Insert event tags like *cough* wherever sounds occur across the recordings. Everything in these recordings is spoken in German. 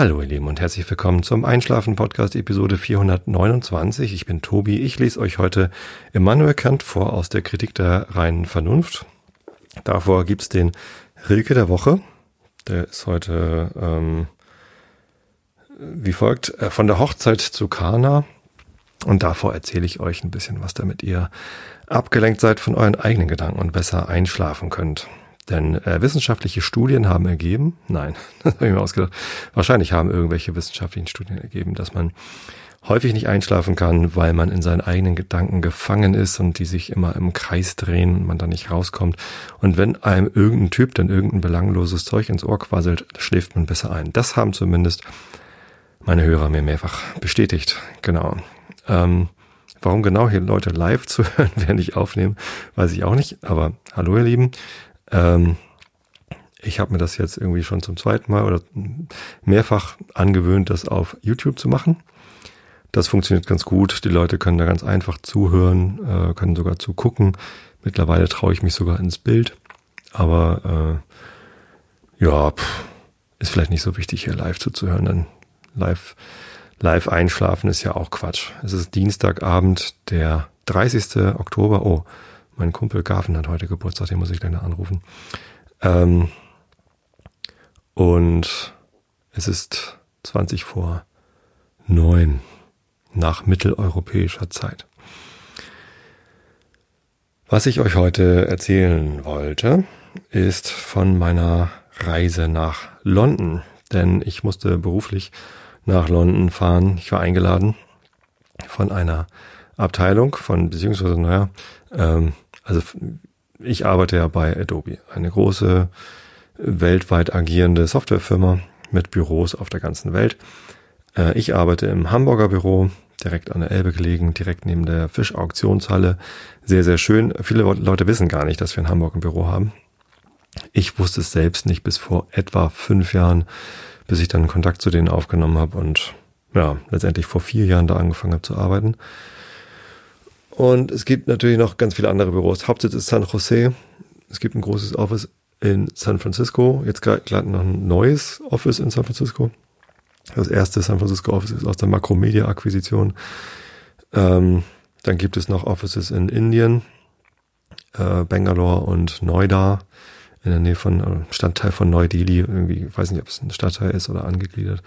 Hallo ihr Lieben und herzlich willkommen zum Einschlafen Podcast Episode 429. Ich bin Tobi. Ich lese euch heute Immanuel Kant vor aus der Kritik der reinen Vernunft. Davor gibt's den Rilke der Woche. Der ist heute ähm, wie folgt. Äh, von der Hochzeit zu Kana. Und davor erzähle ich euch ein bisschen was, damit ihr abgelenkt seid von euren eigenen Gedanken und besser einschlafen könnt. Denn äh, wissenschaftliche Studien haben ergeben, nein, *laughs* das habe ich mir ausgedacht, wahrscheinlich haben irgendwelche wissenschaftlichen Studien ergeben, dass man häufig nicht einschlafen kann, weil man in seinen eigenen Gedanken gefangen ist und die sich immer im Kreis drehen und man da nicht rauskommt. Und wenn einem irgendein Typ dann irgendein belangloses Zeug ins Ohr quasselt, schläft man besser ein. Das haben zumindest meine Hörer mir mehrfach bestätigt. Genau. Ähm, warum genau hier Leute live *laughs* zu hören, während ich aufnehme, weiß ich auch nicht. Aber hallo ihr Lieben. Ähm, ich habe mir das jetzt irgendwie schon zum zweiten Mal oder mehrfach angewöhnt, das auf YouTube zu machen. Das funktioniert ganz gut. Die Leute können da ganz einfach zuhören, äh, können sogar zugucken. Mittlerweile traue ich mich sogar ins Bild. Aber äh, ja, pff, ist vielleicht nicht so wichtig, hier live zuzuhören. Dann live, live einschlafen ist ja auch Quatsch. Es ist Dienstagabend, der 30. Oktober. Oh, mein Kumpel Gaven hat heute Geburtstag, den muss ich gleich anrufen. Ähm, und es ist 20 vor neun nach mitteleuropäischer Zeit. Was ich euch heute erzählen wollte, ist von meiner Reise nach London. Denn ich musste beruflich nach London fahren. Ich war eingeladen von einer Abteilung von, beziehungsweise, naja, ähm, also ich arbeite ja bei Adobe, eine große weltweit agierende Softwarefirma mit Büros auf der ganzen Welt. Äh, ich arbeite im Hamburger Büro, direkt an der Elbe gelegen, direkt neben der Fischauktionshalle. Sehr, sehr schön. Viele Leute wissen gar nicht, dass wir in Hamburg ein Büro haben. Ich wusste es selbst nicht bis vor etwa fünf Jahren, bis ich dann Kontakt zu denen aufgenommen habe und ja, letztendlich vor vier Jahren da angefangen habe zu arbeiten. Und es gibt natürlich noch ganz viele andere Büros. Hauptsitz ist San Jose. Es gibt ein großes Office in San Francisco. Jetzt gerade noch ein neues Office in San Francisco. Das erste San Francisco Office ist aus der Makromedia-Akquisition. Ähm, dann gibt es noch Offices in Indien, äh, Bangalore und Noida in der Nähe von äh, Stadtteil von Neu-Delhi. Irgendwie, ich weiß nicht, ob es ein Stadtteil ist oder angegliedert.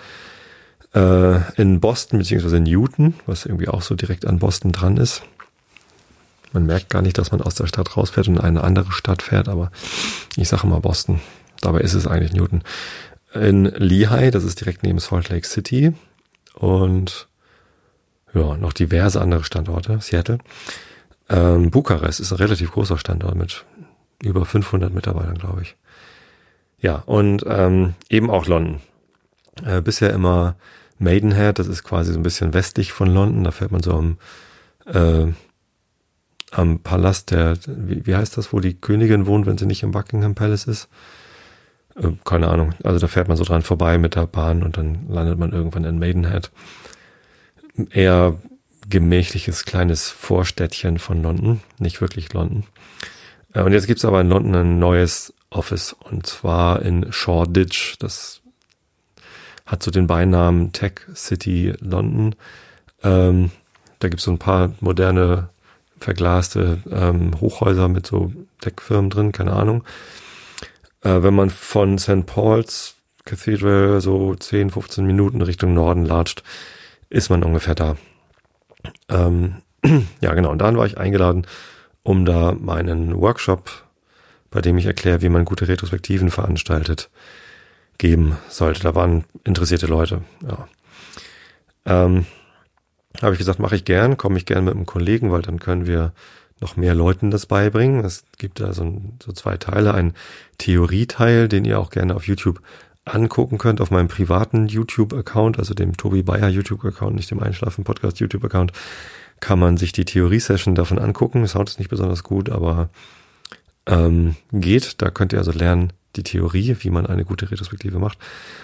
Äh, in Boston beziehungsweise in Newton, was irgendwie auch so direkt an Boston dran ist. Man merkt gar nicht, dass man aus der Stadt rausfährt und in eine andere Stadt fährt, aber ich sage mal Boston. Dabei ist es eigentlich Newton. In Lehigh, das ist direkt neben Salt Lake City und ja, noch diverse andere Standorte, Seattle. Ähm, Bukarest ist ein relativ großer Standort mit über 500 Mitarbeitern, glaube ich. Ja, und ähm, eben auch London. Äh, bisher immer Maidenhead, das ist quasi so ein bisschen westlich von London. Da fährt man so am äh, am Palast der, wie, wie heißt das, wo die Königin wohnt, wenn sie nicht im Buckingham Palace ist? Äh, keine Ahnung. Also da fährt man so dran vorbei mit der Bahn und dann landet man irgendwann in Maidenhead. Eher gemächliches kleines Vorstädtchen von London, nicht wirklich London. Äh, und jetzt gibt's aber in London ein neues Office und zwar in Shoreditch. Das hat so den Beinamen Tech City London. Ähm, da gibt's so ein paar moderne verglaste ähm, Hochhäuser mit so Deckfirmen drin, keine Ahnung. Äh, wenn man von St. Paul's Cathedral so 10, 15 Minuten Richtung Norden latscht, ist man ungefähr da. Ähm, *clears throat* ja, genau. Und dann war ich eingeladen, um da meinen Workshop, bei dem ich erkläre, wie man gute Retrospektiven veranstaltet, geben sollte. Da waren interessierte Leute. Ja. Ähm, habe ich gesagt, mache ich gern, komme ich gern mit einem Kollegen, weil dann können wir noch mehr Leuten das beibringen. Es gibt da so, so zwei Teile, ein Theorieteil, den ihr auch gerne auf YouTube angucken könnt, auf meinem privaten YouTube-Account, also dem Tobi Bayer YouTube-Account, nicht dem Einschlafen-Podcast YouTube-Account, kann man sich die Theorie-Session davon angucken. Sound ist nicht besonders gut, aber ähm, geht. Da könnt ihr also lernen, die Theorie, wie man eine gute Retrospektive macht.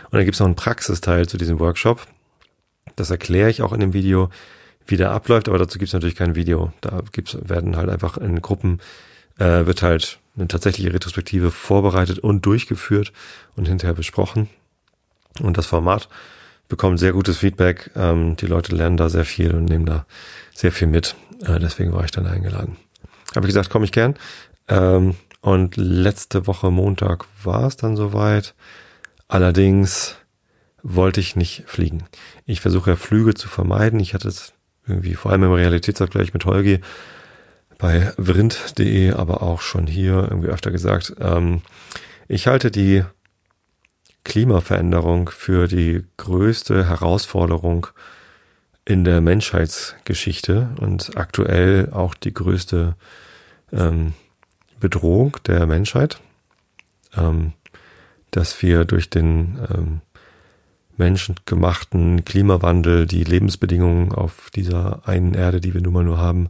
Und dann gibt es noch einen Praxisteil zu diesem Workshop. Das erkläre ich auch in dem Video, wie der abläuft, aber dazu gibt es natürlich kein Video. Da gibt's, werden halt einfach in Gruppen, äh, wird halt eine tatsächliche Retrospektive vorbereitet und durchgeführt und hinterher besprochen. Und das Format bekomme sehr gutes Feedback. Ähm, die Leute lernen da sehr viel und nehmen da sehr viel mit. Äh, deswegen war ich dann eingeladen. Habe ich gesagt, komme ich gern. Ähm, und letzte Woche Montag war es dann soweit. Allerdings wollte ich nicht fliegen. Ich versuche ja Flüge zu vermeiden. Ich hatte es irgendwie vor allem im Realitätsabgleich mit Holgi bei vrind.de, aber auch schon hier irgendwie öfter gesagt. Ähm, ich halte die Klimaveränderung für die größte Herausforderung in der Menschheitsgeschichte und aktuell auch die größte ähm, Bedrohung der Menschheit, ähm, dass wir durch den ähm, menschengemachten Klimawandel die Lebensbedingungen auf dieser einen Erde, die wir nun mal nur haben,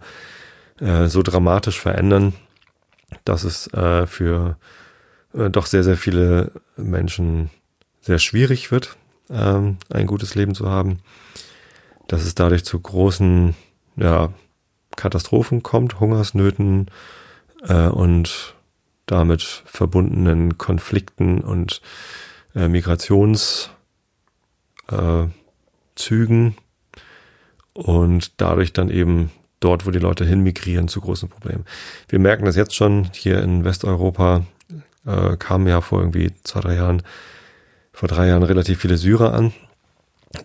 äh, so dramatisch verändern, dass es äh, für äh, doch sehr, sehr viele Menschen sehr schwierig wird, ähm, ein gutes Leben zu haben, dass es dadurch zu großen ja, Katastrophen kommt, Hungersnöten äh, und damit verbundenen Konflikten und äh, Migrationszügen äh, und dadurch dann eben dort, wo die Leute hinmigrieren, zu großen Problemen. Wir merken das jetzt schon hier in Westeuropa, äh, kamen ja vor irgendwie zwei, drei Jahren, vor drei Jahren relativ viele Syrer an.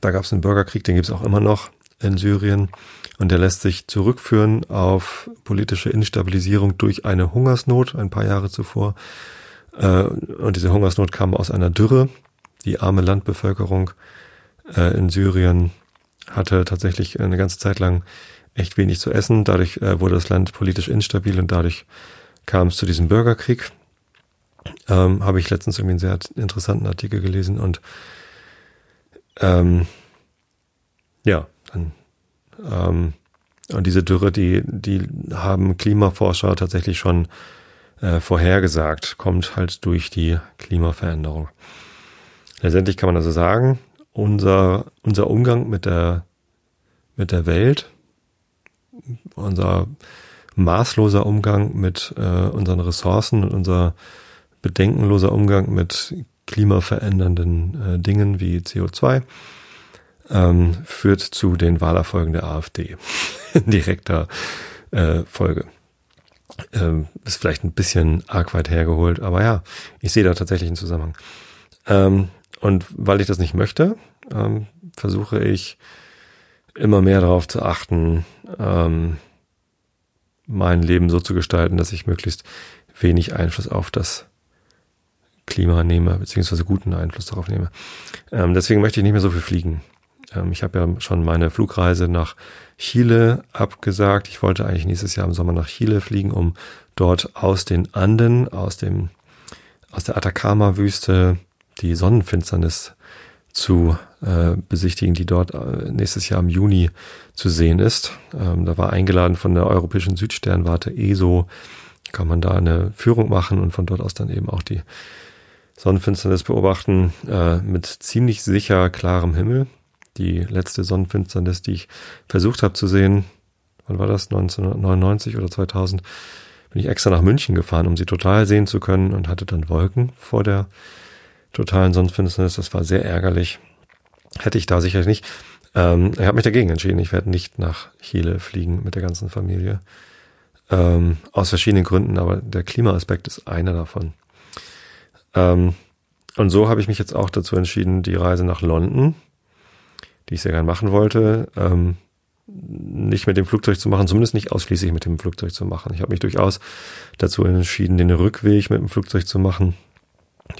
Da gab es einen Bürgerkrieg, den gibt es auch immer noch in Syrien. Und der lässt sich zurückführen auf politische Instabilisierung durch eine Hungersnot ein paar Jahre zuvor. Äh, und diese Hungersnot kam aus einer Dürre. Die arme Landbevölkerung äh, in Syrien hatte tatsächlich eine ganze Zeit lang echt wenig zu essen. Dadurch äh, wurde das Land politisch instabil und dadurch kam es zu diesem Bürgerkrieg. Ähm, Habe ich letztens irgendwie einen sehr interessanten Artikel gelesen und ähm, ja, dann ähm, und diese Dürre, die, die haben Klimaforscher tatsächlich schon äh, vorhergesagt, kommt halt durch die Klimaveränderung. Letztendlich kann man also sagen, unser, unser Umgang mit der, mit der Welt unser maßloser Umgang mit äh, unseren Ressourcen und unser bedenkenloser Umgang mit klimaverändernden äh, Dingen wie CO2 ähm, führt zu den Wahlerfolgen der AfD direkter äh, Folge. Ähm, ist vielleicht ein bisschen arg weit hergeholt, aber ja, ich sehe da tatsächlich einen Zusammenhang. Ähm, und weil ich das nicht möchte, ähm, versuche ich immer mehr darauf zu achten, ähm, mein Leben so zu gestalten, dass ich möglichst wenig Einfluss auf das Klima nehme, beziehungsweise guten Einfluss darauf nehme. Ähm, deswegen möchte ich nicht mehr so viel fliegen. Ähm, ich habe ja schon meine Flugreise nach Chile abgesagt. Ich wollte eigentlich nächstes Jahr im Sommer nach Chile fliegen, um dort aus den Anden, aus dem, aus der Atacama-Wüste die Sonnenfinsternis zu äh, besichtigen, die dort äh, nächstes Jahr im Juni zu sehen ist. Ähm, da war eingeladen von der Europäischen Südsternwarte ESO, kann man da eine Führung machen und von dort aus dann eben auch die Sonnenfinsternis beobachten äh, mit ziemlich sicher klarem Himmel. Die letzte Sonnenfinsternis, die ich versucht habe zu sehen, wann war das? 1999 oder 2000? Bin ich extra nach München gefahren, um sie total sehen zu können und hatte dann Wolken vor der totalen Sonnenfinsternis. Das war sehr ärgerlich. Hätte ich da sicherlich nicht. Ähm, ich habe mich dagegen entschieden. Ich werde nicht nach Chile fliegen mit der ganzen Familie. Ähm, aus verschiedenen Gründen, aber der Klimaaspekt ist einer davon. Ähm, und so habe ich mich jetzt auch dazu entschieden, die Reise nach London, die ich sehr gern machen wollte, ähm, nicht mit dem Flugzeug zu machen, zumindest nicht ausschließlich mit dem Flugzeug zu machen. Ich habe mich durchaus dazu entschieden, den Rückweg mit dem Flugzeug zu machen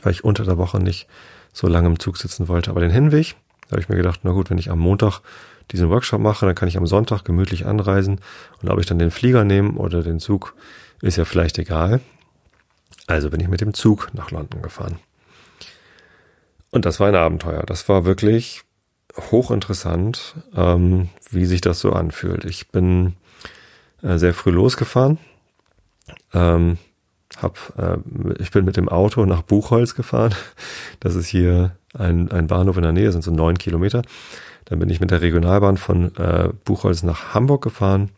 weil ich unter der Woche nicht so lange im Zug sitzen wollte. Aber den Hinweg, da habe ich mir gedacht, na gut, wenn ich am Montag diesen Workshop mache, dann kann ich am Sonntag gemütlich anreisen. Und ob ich dann den Flieger nehme oder den Zug, ist ja vielleicht egal. Also bin ich mit dem Zug nach London gefahren. Und das war ein Abenteuer. Das war wirklich hochinteressant, ähm, wie sich das so anfühlt. Ich bin äh, sehr früh losgefahren. Ähm, hab, äh, ich bin mit dem Auto nach Buchholz gefahren. Das ist hier ein, ein Bahnhof in der Nähe, sind so neun Kilometer. Dann bin ich mit der Regionalbahn von äh, Buchholz nach Hamburg gefahren,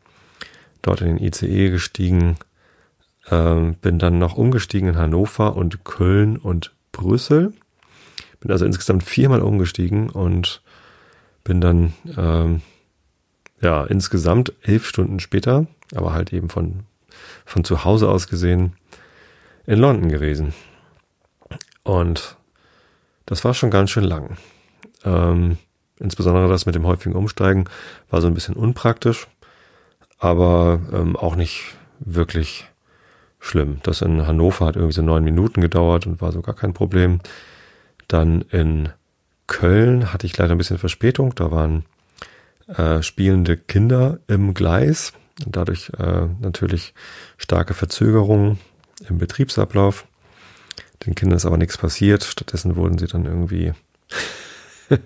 dort in den ICE gestiegen, ähm, bin dann noch umgestiegen in Hannover und Köln und Brüssel. Bin also insgesamt viermal umgestiegen und Bin dann ähm, ja insgesamt elf Stunden später, aber halt eben von von zu Hause aus gesehen in London gewesen. Und das war schon ganz schön lang. Ähm, insbesondere das mit dem häufigen Umsteigen war so ein bisschen unpraktisch, aber ähm, auch nicht wirklich schlimm. Das in Hannover hat irgendwie so neun Minuten gedauert und war so gar kein Problem. Dann in Köln hatte ich leider ein bisschen Verspätung. Da waren äh, spielende Kinder im Gleis und dadurch äh, natürlich starke Verzögerungen im Betriebsablauf. Den Kindern ist aber nichts passiert. Stattdessen wurden sie dann irgendwie. *laughs* äh,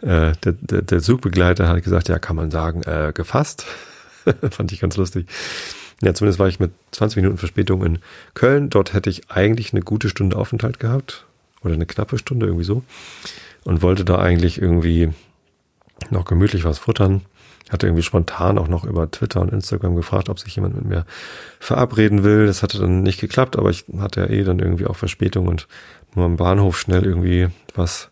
der, der, der Zugbegleiter hat gesagt, ja, kann man sagen, äh, gefasst. *laughs* Fand ich ganz lustig. Ja, zumindest war ich mit 20 Minuten Verspätung in Köln. Dort hätte ich eigentlich eine gute Stunde Aufenthalt gehabt. Oder eine knappe Stunde, irgendwie so. Und wollte da eigentlich irgendwie noch gemütlich was futtern. Hatte irgendwie spontan auch noch über Twitter und Instagram gefragt, ob sich jemand mit mir verabreden will. Das hatte dann nicht geklappt, aber ich hatte ja eh dann irgendwie auch Verspätung und nur am Bahnhof schnell irgendwie was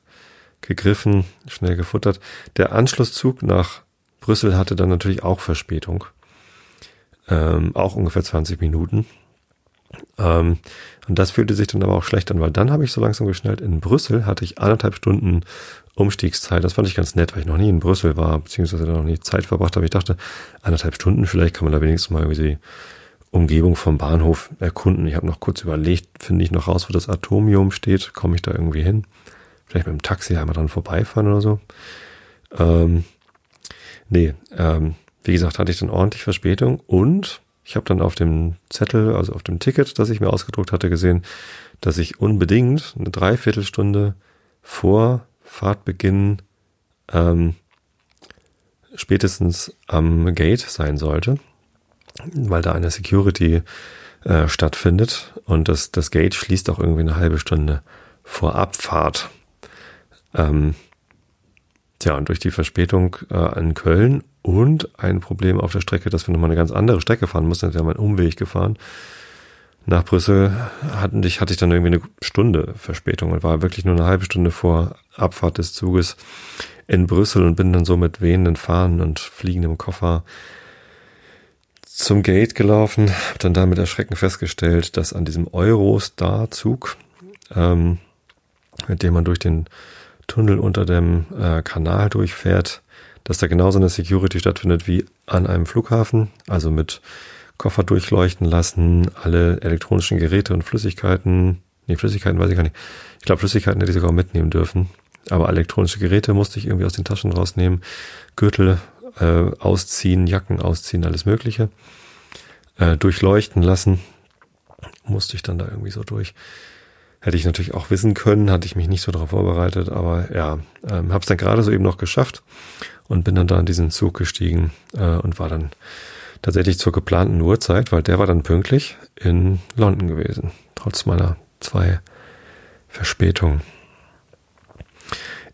gegriffen, schnell gefuttert. Der Anschlusszug nach Brüssel hatte dann natürlich auch Verspätung. Ähm, auch ungefähr 20 Minuten. Ähm, und das fühlte sich dann aber auch schlecht an, weil dann habe ich so langsam geschnellt. In Brüssel hatte ich anderthalb Stunden Umstiegszeit. Das fand ich ganz nett, weil ich noch nie in Brüssel war, beziehungsweise noch nie Zeit verbracht habe. Ich dachte, anderthalb Stunden, vielleicht kann man da wenigstens mal irgendwie die Umgebung vom Bahnhof erkunden. Ich habe noch kurz überlegt, finde ich noch raus, wo das Atomium steht, komme ich da irgendwie hin? Vielleicht mit dem Taxi einmal dran vorbeifahren oder so. Ähm, nee, ähm, wie gesagt, hatte ich dann ordentlich Verspätung und ich habe dann auf dem Zettel, also auf dem Ticket, das ich mir ausgedruckt hatte, gesehen, dass ich unbedingt eine Dreiviertelstunde vor Fahrtbeginn ähm, spätestens am Gate sein sollte, weil da eine Security äh, stattfindet. Und das, das Gate schließt auch irgendwie eine halbe Stunde vor Abfahrt. Ähm, tja, und durch die Verspätung äh, in Köln und ein Problem auf der Strecke, dass wir nochmal eine ganz andere Strecke fahren mussten, wir haben einen Umweg gefahren, nach Brüssel hatten ich, hatte ich dann irgendwie eine Stunde Verspätung und war wirklich nur eine halbe Stunde vor Abfahrt des Zuges in Brüssel und bin dann so mit wehenden Fahnen und fliegendem Koffer zum Gate gelaufen, hab dann da mit Erschrecken festgestellt, dass an diesem Eurostar-Zug, ähm, mit dem man durch den Tunnel unter dem äh, Kanal durchfährt, dass da genauso eine Security stattfindet wie an einem Flughafen, also mit Koffer durchleuchten lassen, alle elektronischen Geräte und Flüssigkeiten, nee, Flüssigkeiten weiß ich gar nicht. Ich glaube, Flüssigkeiten hätte ich sogar mitnehmen dürfen. Aber elektronische Geräte musste ich irgendwie aus den Taschen rausnehmen, Gürtel äh, ausziehen, Jacken ausziehen, alles Mögliche. Äh, durchleuchten lassen. Musste ich dann da irgendwie so durch. Hätte ich natürlich auch wissen können, hatte ich mich nicht so darauf vorbereitet, aber ja, ähm, habe es dann gerade so eben noch geschafft und bin dann da in diesen Zug gestiegen äh, und war dann tatsächlich zur geplanten Uhrzeit, weil der war dann pünktlich in London gewesen, trotz meiner zwei Verspätungen.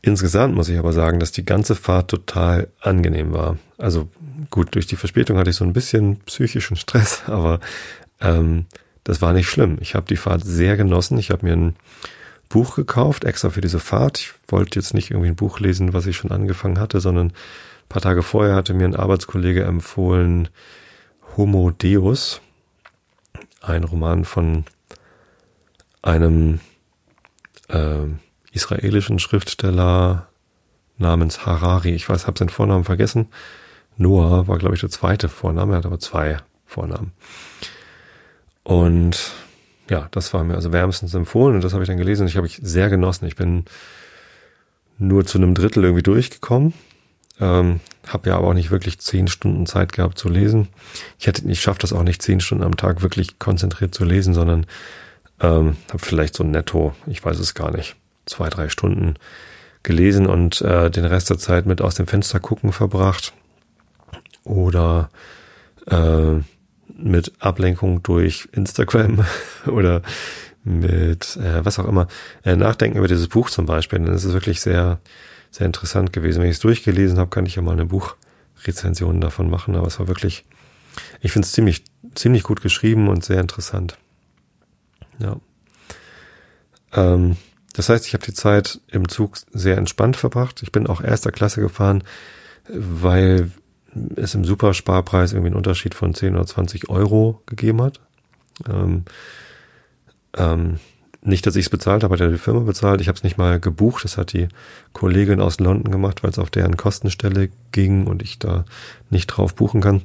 Insgesamt muss ich aber sagen, dass die ganze Fahrt total angenehm war. Also gut, durch die Verspätung hatte ich so ein bisschen psychischen Stress, *laughs* aber ähm, das war nicht schlimm. Ich habe die Fahrt sehr genossen. Ich habe mir ein Buch gekauft, extra für diese Fahrt. Ich wollte jetzt nicht irgendwie ein Buch lesen, was ich schon angefangen hatte, sondern ein paar Tage vorher hatte mir ein Arbeitskollege empfohlen Homo Deus, ein Roman von einem äh, israelischen Schriftsteller namens Harari. Ich weiß, habe seinen Vornamen vergessen. Noah war, glaube ich, der zweite Vorname. Er hat aber zwei Vornamen. Und ja, das war mir also wärmstens empfohlen und das habe ich dann gelesen und ich habe ich sehr genossen. Ich bin nur zu einem Drittel irgendwie durchgekommen. Ähm, habe ja aber auch nicht wirklich zehn Stunden Zeit gehabt zu lesen. Ich hätte, ich schaffe das auch nicht zehn Stunden am Tag wirklich konzentriert zu lesen, sondern ähm, habe vielleicht so netto, ich weiß es gar nicht, zwei, drei Stunden gelesen und äh, den Rest der Zeit mit aus dem Fenster gucken verbracht oder äh, mit Ablenkung durch Instagram *laughs* oder mit äh, was auch immer äh, nachdenken über dieses Buch zum Beispiel. Dann ist es wirklich sehr, sehr interessant gewesen. Wenn ich es durchgelesen habe, kann ich ja mal eine Buchrezension davon machen, aber es war wirklich, ich finde es ziemlich, ziemlich gut geschrieben und sehr interessant. Ja. Ähm, das heißt, ich habe die Zeit im Zug sehr entspannt verbracht. Ich bin auch erster Klasse gefahren, weil es im Supersparpreis irgendwie einen Unterschied von 10 oder 20 Euro gegeben hat. Ähm, ähm, nicht, dass ich es bezahlt habe, hat ja die Firma bezahlt. Ich habe es nicht mal gebucht. Das hat die Kollegin aus London gemacht, weil es auf deren Kostenstelle ging und ich da nicht drauf buchen kann.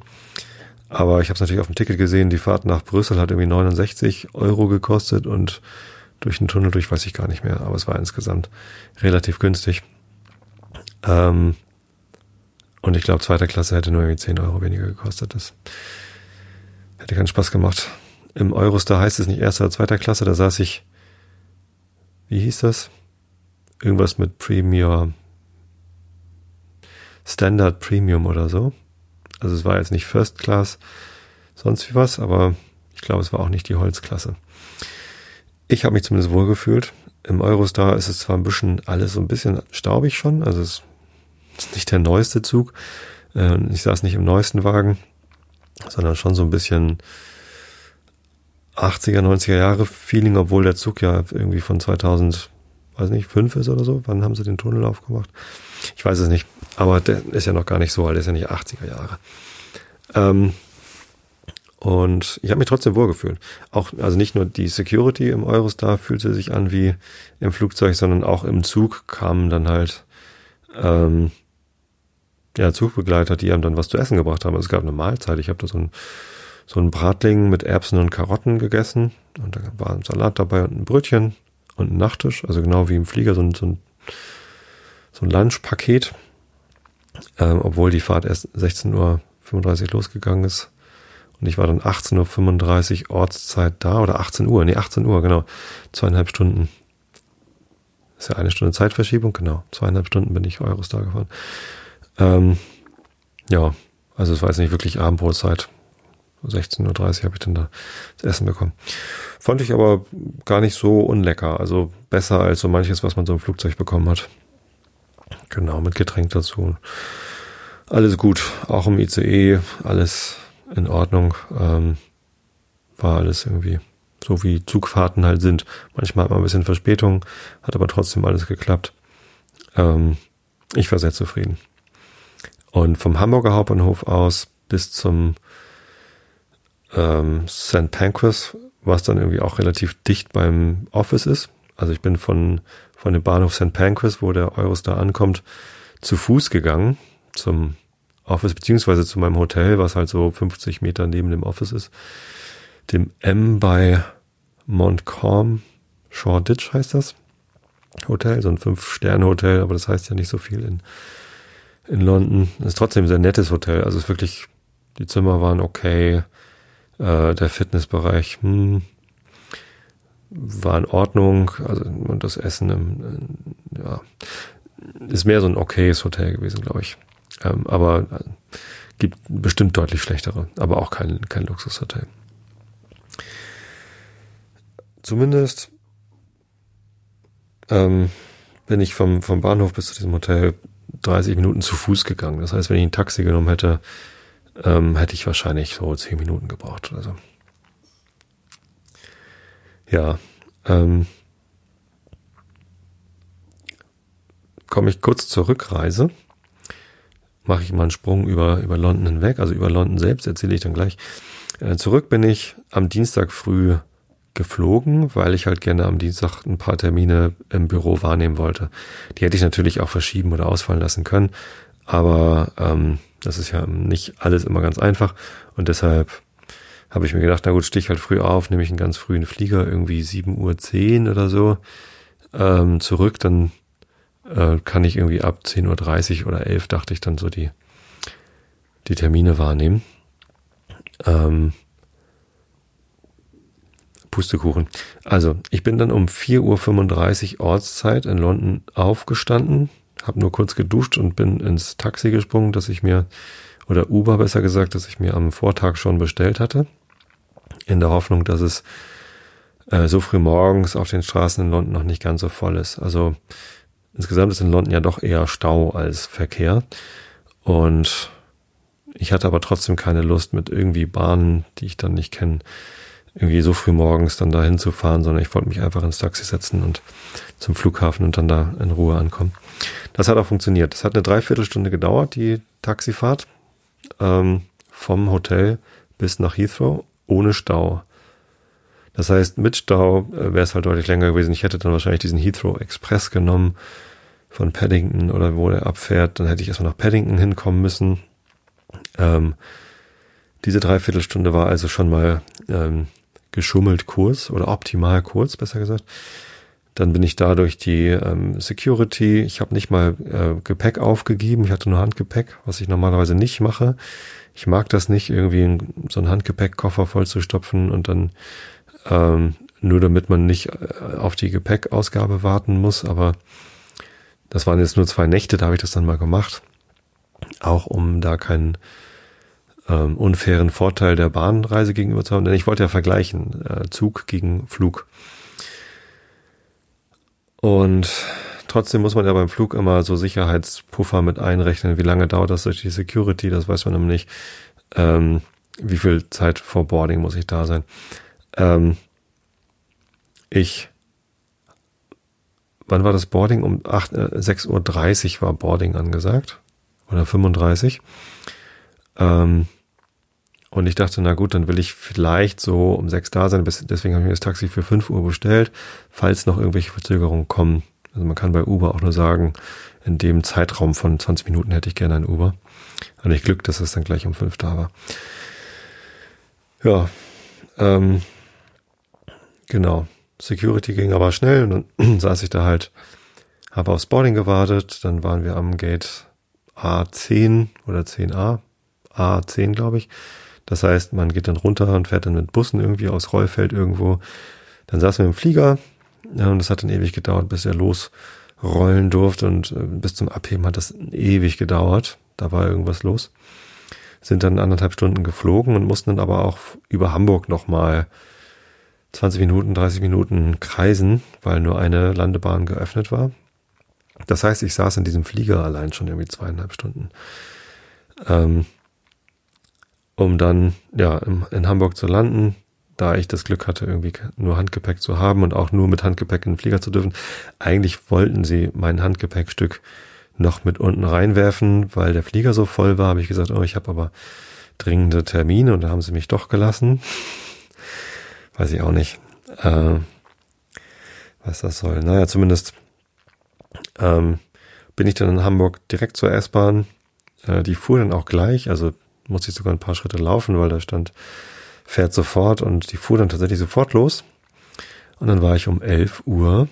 Aber ich habe es natürlich auf dem Ticket gesehen. Die Fahrt nach Brüssel hat irgendwie 69 Euro gekostet und durch den Tunnel durch weiß ich gar nicht mehr. Aber es war insgesamt relativ günstig. Ähm, und ich glaube, zweiter Klasse hätte nur irgendwie 10 Euro weniger gekostet. Das hätte keinen Spaß gemacht. Im Eurostar heißt es nicht erster oder zweiter Klasse. Da saß ich wie hieß das? Irgendwas mit Premier, Standard Premium oder so. Also es war jetzt nicht First Class, sonst wie was, aber ich glaube, es war auch nicht die Holzklasse. Ich habe mich zumindest wohlgefühlt. Im Eurostar ist es zwar ein bisschen alles so ein bisschen staubig schon, also es ist nicht der neueste Zug. Äh, ich saß nicht im neuesten Wagen, sondern schon so ein bisschen 80er, 90er Jahre Feeling, obwohl der Zug ja irgendwie von 2000, weiß nicht, 5 ist oder so. Wann haben sie den Tunnel aufgemacht? Ich weiß es nicht. Aber der ist ja noch gar nicht so alt, der ist ja nicht 80er Jahre. Ähm, und ich habe mich trotzdem wohlgefühlt. Auch, also nicht nur die Security im Eurostar fühlte sich an wie im Flugzeug, sondern auch im Zug kamen dann halt ähm, ja, Zugbegleiter, die einem dann was zu essen gebracht haben. Also es gab eine Mahlzeit. Ich habe da so ein so ein Bratling mit Erbsen und Karotten gegessen. Und da war ein Salat dabei und ein Brötchen und ein Nachtisch. Also genau wie im Flieger, so ein, so ein, so ein Lunchpaket. Ähm, obwohl die Fahrt erst 16.35 Uhr losgegangen ist. Und ich war dann 18.35 Uhr Ortszeit da oder 18 Uhr, nee, 18 Uhr, genau. Zweieinhalb Stunden. ist ja eine Stunde Zeitverschiebung, genau. Zweieinhalb Stunden bin ich Eurostar gefahren. Ähm, ja, also es war jetzt nicht wirklich Abendbrotzeit. 16.30 Uhr habe ich dann da das Essen bekommen. Fand ich aber gar nicht so unlecker. Also besser als so manches, was man so im Flugzeug bekommen hat. Genau, mit Getränk dazu. Alles gut. Auch im ICE, alles in Ordnung. Ähm, war alles irgendwie so wie Zugfahrten halt sind. Manchmal hat man ein bisschen Verspätung, hat aber trotzdem alles geklappt. Ähm, ich war sehr zufrieden. Und vom Hamburger Hauptbahnhof aus bis zum ähm, St. Pancras, was dann irgendwie auch relativ dicht beim Office ist. Also ich bin von, von dem Bahnhof St. Pancras, wo der Eurostar ankommt, zu Fuß gegangen zum Office, beziehungsweise zu meinem Hotel, was halt so 50 Meter neben dem Office ist. Dem M bei Montcalm Shoreditch heißt das Hotel, so ein Fünf-Sterne-Hotel, aber das heißt ja nicht so viel in, in London. Ist trotzdem ein sehr nettes Hotel. Also es ist wirklich, die Zimmer waren okay. Äh, der Fitnessbereich hm, war in Ordnung. Also und das Essen im, ja, ist mehr so ein okayes Hotel gewesen, glaube ich. Ähm, aber äh, gibt bestimmt deutlich schlechtere, aber auch kein, kein Luxushotel. Zumindest ähm, bin ich vom, vom Bahnhof bis zu diesem Hotel 30 Minuten zu Fuß gegangen. Das heißt, wenn ich ein Taxi genommen hätte, ähm, hätte ich wahrscheinlich so zehn Minuten gebraucht oder so. Ja, ähm, komme ich kurz zur Rückreise. Mache ich mal einen Sprung über, über London hinweg, also über London selbst erzähle ich dann gleich. Äh, zurück bin ich am Dienstag früh geflogen, weil ich halt gerne am Dienstag ein paar Termine im Büro wahrnehmen wollte. Die hätte ich natürlich auch verschieben oder ausfallen lassen können, aber ähm, das ist ja nicht alles immer ganz einfach. Und deshalb habe ich mir gedacht, na gut, steh ich halt früh auf, nehme ich einen ganz frühen Flieger, irgendwie 7.10 Uhr oder so, ähm, zurück, dann äh, kann ich irgendwie ab 10.30 Uhr oder 11 dachte ich dann so die, die Termine wahrnehmen. Ähm, Pustekuchen. Also, ich bin dann um 4.35 Uhr Ortszeit in London aufgestanden, habe nur kurz geduscht und bin ins Taxi gesprungen, das ich mir, oder Uber besser gesagt, dass ich mir am Vortag schon bestellt hatte, in der Hoffnung, dass es äh, so früh morgens auf den Straßen in London noch nicht ganz so voll ist. Also insgesamt ist in London ja doch eher Stau als Verkehr. Und ich hatte aber trotzdem keine Lust mit irgendwie Bahnen, die ich dann nicht kenne, irgendwie so früh morgens dann da hinzufahren, sondern ich wollte mich einfach ins Taxi setzen und zum Flughafen und dann da in Ruhe ankommen. Das hat auch funktioniert. Das hat eine Dreiviertelstunde gedauert, die Taxifahrt ähm, vom Hotel bis nach Heathrow ohne Stau. Das heißt, mit Stau äh, wäre es halt deutlich länger gewesen. Ich hätte dann wahrscheinlich diesen Heathrow Express genommen von Paddington oder wo der abfährt. Dann hätte ich erstmal nach Paddington hinkommen müssen. Ähm, diese Dreiviertelstunde war also schon mal ähm, geschummelt kurz oder optimal kurz, besser gesagt. Dann bin ich da durch die ähm, Security. Ich habe nicht mal äh, Gepäck aufgegeben. Ich hatte nur Handgepäck, was ich normalerweise nicht mache. Ich mag das nicht, irgendwie so einen Handgepäckkoffer voll zu stopfen und dann ähm, nur damit man nicht äh, auf die Gepäckausgabe warten muss. Aber das waren jetzt nur zwei Nächte, da habe ich das dann mal gemacht. Auch um da keinen ähm, unfairen Vorteil der Bahnreise gegenüber zu haben. Denn ich wollte ja vergleichen, äh, Zug gegen Flug. Und trotzdem muss man ja beim Flug immer so Sicherheitspuffer mit einrechnen. Wie lange dauert das durch die Security? Das weiß man nämlich nicht. Ähm, wie viel Zeit vor Boarding muss ich da sein? Ähm, ich, wann war das Boarding? Um 8, äh, 6.30 Uhr war Boarding angesagt. Oder 35. Ähm, und ich dachte, na gut, dann will ich vielleicht so um sechs da sein. Deswegen habe ich mir das Taxi für fünf Uhr bestellt, falls noch irgendwelche Verzögerungen kommen. Also man kann bei Uber auch nur sagen, in dem Zeitraum von 20 Minuten hätte ich gerne ein Uber. Hatte ich Glück, dass es dann gleich um fünf da war. Ja, ähm, genau. Security ging aber schnell und dann *clears throat* saß ich da halt, habe aufs Boarding gewartet, dann waren wir am Gate A10 oder 10a, A10 glaube ich das heißt, man geht dann runter und fährt dann mit Bussen irgendwie aus Rollfeld irgendwo. Dann saßen wir im Flieger und es hat dann ewig gedauert, bis er losrollen durfte und äh, bis zum Abheben hat das ewig gedauert. Da war irgendwas los. Sind dann anderthalb Stunden geflogen und mussten dann aber auch über Hamburg nochmal 20 Minuten, 30 Minuten kreisen, weil nur eine Landebahn geöffnet war. Das heißt, ich saß in diesem Flieger allein schon irgendwie zweieinhalb Stunden. Ähm, um dann ja in Hamburg zu landen, da ich das Glück hatte, irgendwie nur Handgepäck zu haben und auch nur mit Handgepäck in den Flieger zu dürfen. Eigentlich wollten sie mein Handgepäckstück noch mit unten reinwerfen, weil der Flieger so voll war, habe ich gesagt, oh, ich habe aber dringende Termine und da haben sie mich doch gelassen. *laughs* Weiß ich auch nicht, äh, was das soll. Naja, zumindest ähm, bin ich dann in Hamburg direkt zur S-Bahn. Äh, die fuhr dann auch gleich, also musste ich sogar ein paar Schritte laufen, weil da stand, fährt sofort und die fuhr dann tatsächlich sofort los. Und dann war ich um 11 Uhr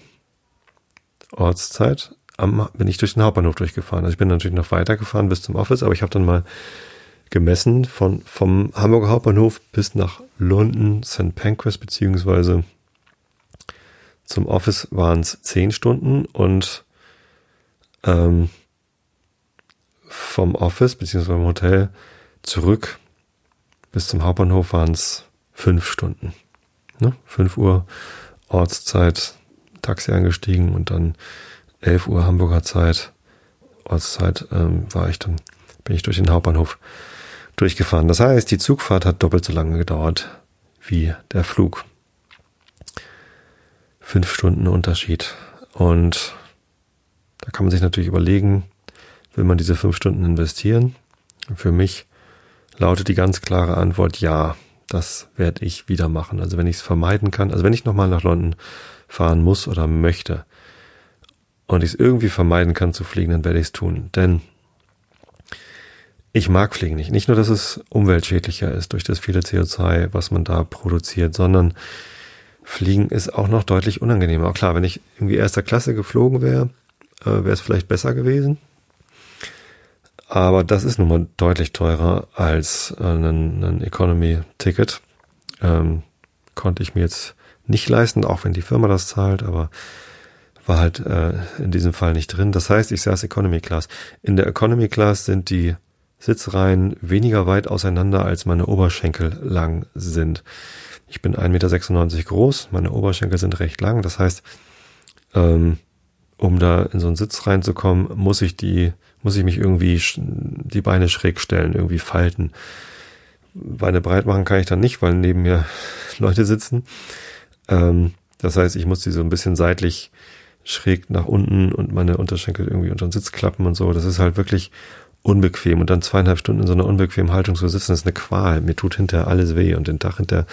Ortszeit, am, bin ich durch den Hauptbahnhof durchgefahren. Also ich bin natürlich noch weitergefahren bis zum Office, aber ich habe dann mal gemessen von vom Hamburger Hauptbahnhof bis nach London St. Pancras beziehungsweise zum Office waren es zehn Stunden und ähm, vom Office beziehungsweise vom Hotel zurück bis zum Hauptbahnhof waren es fünf Stunden. Ne? Fünf Uhr Ortszeit, Taxi eingestiegen und dann elf Uhr Hamburger Zeit, Ortszeit ähm, war ich dann, bin ich durch den Hauptbahnhof durchgefahren. Das heißt, die Zugfahrt hat doppelt so lange gedauert wie der Flug. Fünf Stunden Unterschied. Und da kann man sich natürlich überlegen, will man diese fünf Stunden investieren? Für mich lautet die ganz klare Antwort ja. Das werde ich wieder machen. Also wenn ich es vermeiden kann, also wenn ich nochmal nach London fahren muss oder möchte und ich es irgendwie vermeiden kann zu fliegen, dann werde ich es tun. Denn ich mag Fliegen nicht. Nicht nur, dass es umweltschädlicher ist durch das viele CO2, was man da produziert, sondern Fliegen ist auch noch deutlich unangenehmer. Auch klar, wenn ich irgendwie erster Klasse geflogen wäre, äh, wäre es vielleicht besser gewesen. Aber das ist nun mal deutlich teurer als ein, ein Economy-Ticket. Ähm, konnte ich mir jetzt nicht leisten, auch wenn die Firma das zahlt, aber war halt äh, in diesem Fall nicht drin. Das heißt, ich saß Economy Class. In der Economy Class sind die Sitzreihen weniger weit auseinander, als meine Oberschenkel lang sind. Ich bin 1,96 Meter groß, meine Oberschenkel sind recht lang. Das heißt, ähm, um da in so einen Sitz reinzukommen, muss ich die muss ich mich irgendwie die Beine schräg stellen, irgendwie falten. Beine breit machen kann ich dann nicht, weil neben mir *laughs* Leute sitzen. Ähm, das heißt, ich muss die so ein bisschen seitlich schräg nach unten und meine Unterschenkel irgendwie unter den Sitz klappen und so. Das ist halt wirklich unbequem. Und dann zweieinhalb Stunden in so einer unbequemen Haltung zu sitzen, ist eine Qual. Mir tut hinterher alles weh und den Tag hinter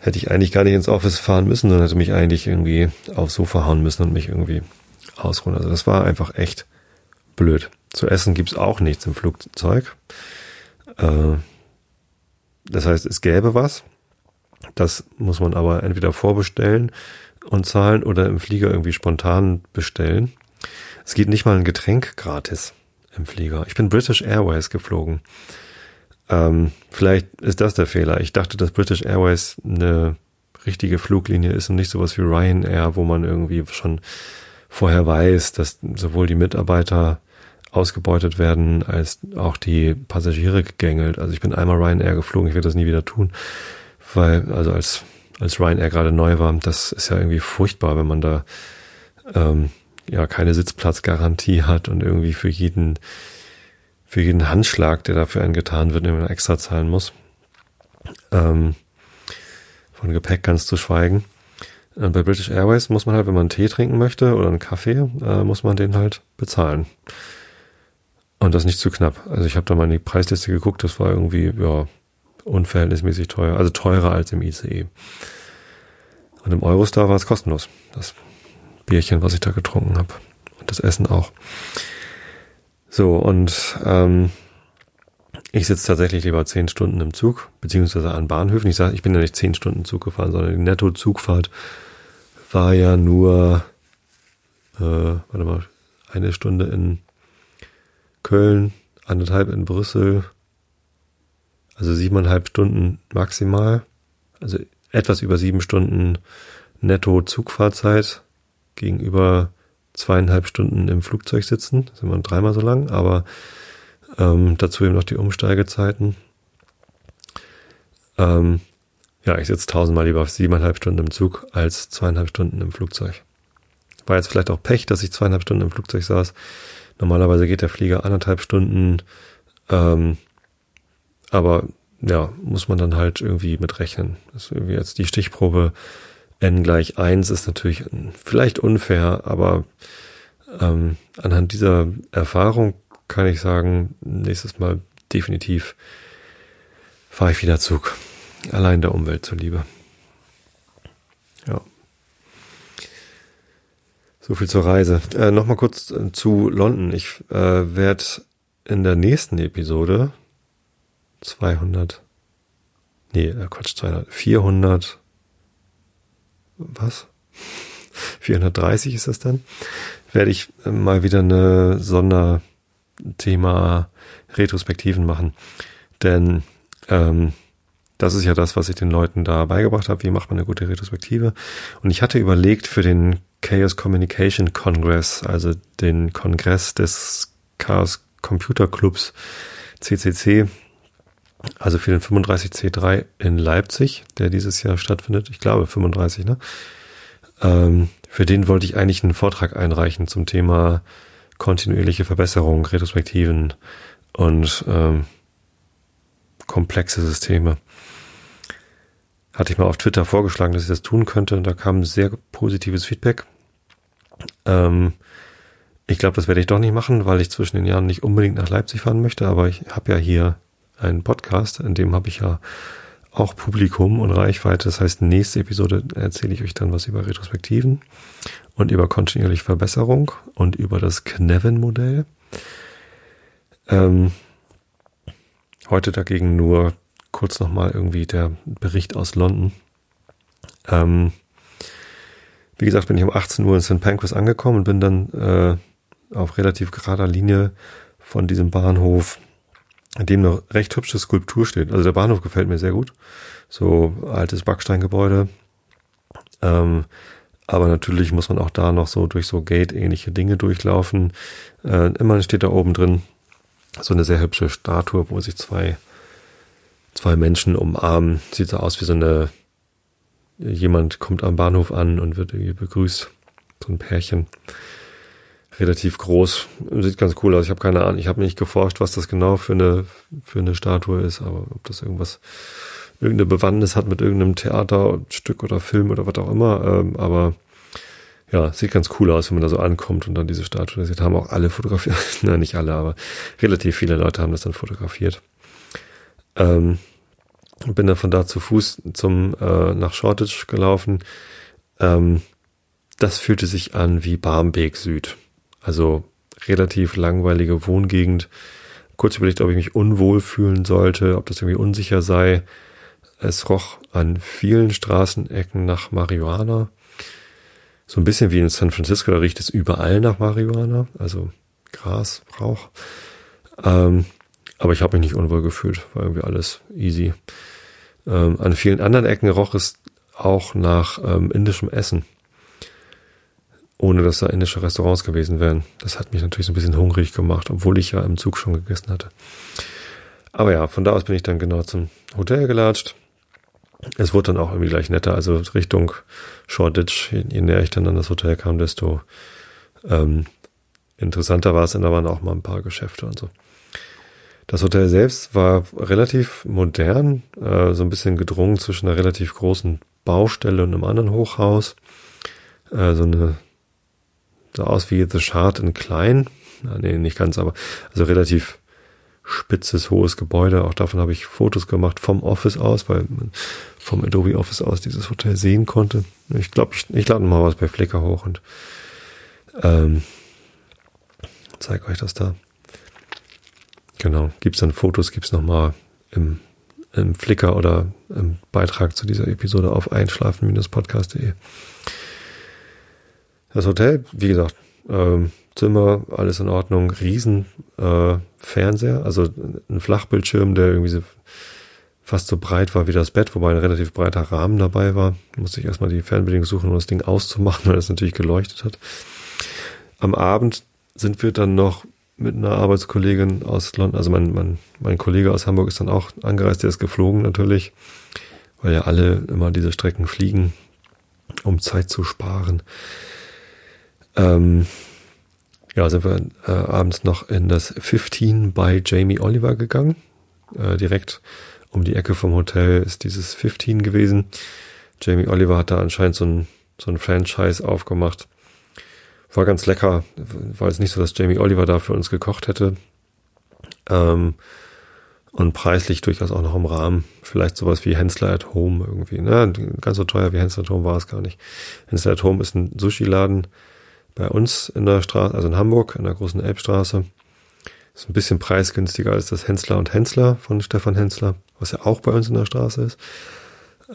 hätte ich eigentlich gar nicht ins Office fahren müssen, sondern hätte mich eigentlich irgendwie aufs Sofa hauen müssen und mich irgendwie ausruhen. Also das war einfach echt blöd. Zu essen gibt's auch nichts im Flugzeug. Äh, das heißt, es gäbe was. Das muss man aber entweder vorbestellen und zahlen oder im Flieger irgendwie spontan bestellen. Es geht nicht mal ein Getränk gratis im Flieger. Ich bin British Airways geflogen. Ähm, vielleicht ist das der Fehler. Ich dachte, dass British Airways eine richtige Fluglinie ist und nicht sowas wie Ryanair, wo man irgendwie schon vorher weiß, dass sowohl die Mitarbeiter ausgebeutet werden, als auch die Passagiere gegängelt. Also ich bin einmal Ryanair geflogen, ich werde das nie wieder tun, weil, also als, als Ryanair gerade neu war, das ist ja irgendwie furchtbar, wenn man da ähm, ja keine Sitzplatzgarantie hat und irgendwie für jeden für jeden Handschlag, der dafür einen getan wird, immer extra zahlen muss. Ähm, von Gepäck ganz zu schweigen. Und bei British Airways muss man halt, wenn man einen Tee trinken möchte oder einen Kaffee, äh, muss man den halt bezahlen. Und das nicht zu knapp. Also ich habe da mal in die Preisliste geguckt, das war irgendwie ja unverhältnismäßig teuer, also teurer als im ICE. Und im Eurostar war es kostenlos. Das Bierchen, was ich da getrunken habe. Und das Essen auch. So, und ähm, ich sitze tatsächlich lieber zehn Stunden im Zug, beziehungsweise an Bahnhöfen. Ich sage, ich bin ja nicht zehn Stunden Zug gefahren, sondern die Netto-Zugfahrt war ja nur, äh, warte mal, eine Stunde in Köln, anderthalb in Brüssel, also siebeneinhalb Stunden maximal, also etwas über sieben Stunden netto Zugfahrzeit gegenüber zweieinhalb Stunden im Flugzeug sitzen, das sind wir dreimal so lang, aber ähm, dazu eben noch die Umsteigezeiten. Ähm, ja, ich sitze tausendmal lieber auf siebeneinhalb Stunden im Zug als zweieinhalb Stunden im Flugzeug. War jetzt vielleicht auch Pech, dass ich zweieinhalb Stunden im Flugzeug saß. Normalerweise geht der Flieger anderthalb Stunden, ähm, aber ja, muss man dann halt irgendwie mitrechnen. Das ist irgendwie jetzt die Stichprobe n gleich eins ist natürlich vielleicht unfair, aber ähm, anhand dieser Erfahrung kann ich sagen, nächstes Mal definitiv fahre ich wieder Zug. Allein der Umwelt zuliebe. Ja. So viel zur Reise. Äh, Nochmal kurz äh, zu London. Ich äh, werde in der nächsten Episode 200, nee, äh, Quatsch, 200, 400, was? *laughs* 430 ist das dann? Werde ich äh, mal wieder eine Sonderthema Retrospektiven machen. Denn ähm, das ist ja das, was ich den Leuten da beigebracht habe. Wie macht man eine gute Retrospektive? Und ich hatte überlegt für den Chaos Communication Congress, also den Kongress des Chaos Computer Clubs CCC, also für den 35C3 in Leipzig, der dieses Jahr stattfindet. Ich glaube 35, ne? Ähm, für den wollte ich eigentlich einen Vortrag einreichen zum Thema kontinuierliche Verbesserung, Retrospektiven und ähm, komplexe Systeme. Hatte ich mal auf Twitter vorgeschlagen, dass ich das tun könnte und da kam sehr positives Feedback. Ähm, ich glaube, das werde ich doch nicht machen, weil ich zwischen den Jahren nicht unbedingt nach Leipzig fahren möchte, aber ich habe ja hier einen Podcast, in dem habe ich ja auch Publikum und Reichweite. Das heißt, nächste Episode erzähle ich euch dann was über Retrospektiven und über kontinuierliche Verbesserung und über das Knevin-Modell. Ähm, heute dagegen nur kurz nochmal irgendwie der Bericht aus London. Ähm, wie gesagt, bin ich um 18 Uhr in St. Pancras angekommen und bin dann äh, auf relativ gerader Linie von diesem Bahnhof an dem noch recht hübsche Skulptur steht. Also der Bahnhof gefällt mir sehr gut. So altes Backsteingebäude. Ähm, aber natürlich muss man auch da noch so durch so Gate-ähnliche Dinge durchlaufen. Äh, immerhin steht da oben drin so eine sehr hübsche Statue, wo sich zwei, zwei Menschen umarmen. Sieht so aus wie so eine, jemand kommt am Bahnhof an und wird irgendwie begrüßt. So ein Pärchen. relativ groß. Sieht ganz cool aus. Ich habe keine Ahnung. Ich habe nicht geforscht, was das genau für eine für eine Statue ist, aber ob das irgendwas irgendeine Bewandtnis hat mit irgendeinem Theaterstück oder Film oder was auch immer. Ähm, aber ja, sieht ganz cool aus, wenn man da so ankommt und dann diese Statue sieht. Haben auch alle fotografiert. *laughs* Nein, nicht alle, aber relativ viele Leute haben das dann fotografiert. Ähm, bin dann von da zu Fuß zum äh, nach Shoreditch gelaufen. Ähm, das fühlte sich an wie Barmbek Süd. Also relativ langweilige Wohngegend. Kurz überlegt, ob ich mich unwohl fühlen sollte, ob das irgendwie unsicher sei. Es roch an vielen Straßenecken nach Marihuana. So ein bisschen wie in San Francisco, da riecht es überall nach Marihuana, also Gras, Rauch. Ähm, aber ich habe mich nicht unwohl gefühlt, war irgendwie alles easy. Ähm, an vielen anderen Ecken roch es auch nach ähm, indischem Essen ohne dass da indische Restaurants gewesen wären. Das hat mich natürlich so ein bisschen hungrig gemacht, obwohl ich ja im Zug schon gegessen hatte. Aber ja, von da aus bin ich dann genau zum Hotel gelatscht. Es wurde dann auch irgendwie gleich netter, also Richtung Shoreditch, je, näher ich dann an das Hotel kam, desto ähm, interessanter war es und da waren auch mal ein paar Geschäfte und so. Das Hotel selbst war relativ modern, äh, so ein bisschen gedrungen zwischen einer relativ großen Baustelle und einem anderen Hochhaus. Äh, so eine sah aus wie The Shard in klein. Na, nee, nicht ganz, aber also relativ spitzes, hohes Gebäude. Auch davon habe ich Fotos gemacht vom Office aus, weil man vom Adobe Office aus dieses Hotel sehen konnte. Ich glaube, ich, ich lade mal was bei Flickr hoch und ähm, zeige euch das da. Genau, gibt's dann Fotos, gibt's noch mal im, im Flickr oder im Beitrag zu dieser Episode auf einschlafen-podcast.de. Das Hotel, wie gesagt, ähm, Zimmer, alles in Ordnung, riesen äh, Fernseher, also ein Flachbildschirm, der irgendwie so fast so breit war wie das Bett, wobei ein relativ breiter Rahmen dabei war. Musste ich erstmal die Fernbedienung suchen, um das Ding auszumachen, *laughs* weil es natürlich geleuchtet hat. Am Abend sind wir dann noch mit einer Arbeitskollegin aus London, also mein, mein, mein Kollege aus Hamburg ist dann auch angereist, der ist geflogen natürlich, weil ja alle immer diese Strecken fliegen, um Zeit zu sparen. Ähm, ja, sind wir äh, abends noch in das 15 bei Jamie Oliver gegangen. Äh, direkt um die Ecke vom Hotel ist dieses 15 gewesen. Jamie Oliver hat da anscheinend so ein, so ein Franchise aufgemacht. War ganz lecker. War jetzt nicht so, dass Jamie Oliver da für uns gekocht hätte. Ähm, und preislich durchaus auch noch im Rahmen. Vielleicht sowas wie Hensler at Home irgendwie. Ne? Ganz so teuer wie Hensler at Home war es gar nicht. Hensler at Home ist ein Sushi-Laden bei uns in der Straße, also in Hamburg, in der großen Elbstraße. Ist ein bisschen preisgünstiger als das Hensler und Hensler von Stefan Hensler, was ja auch bei uns in der Straße ist.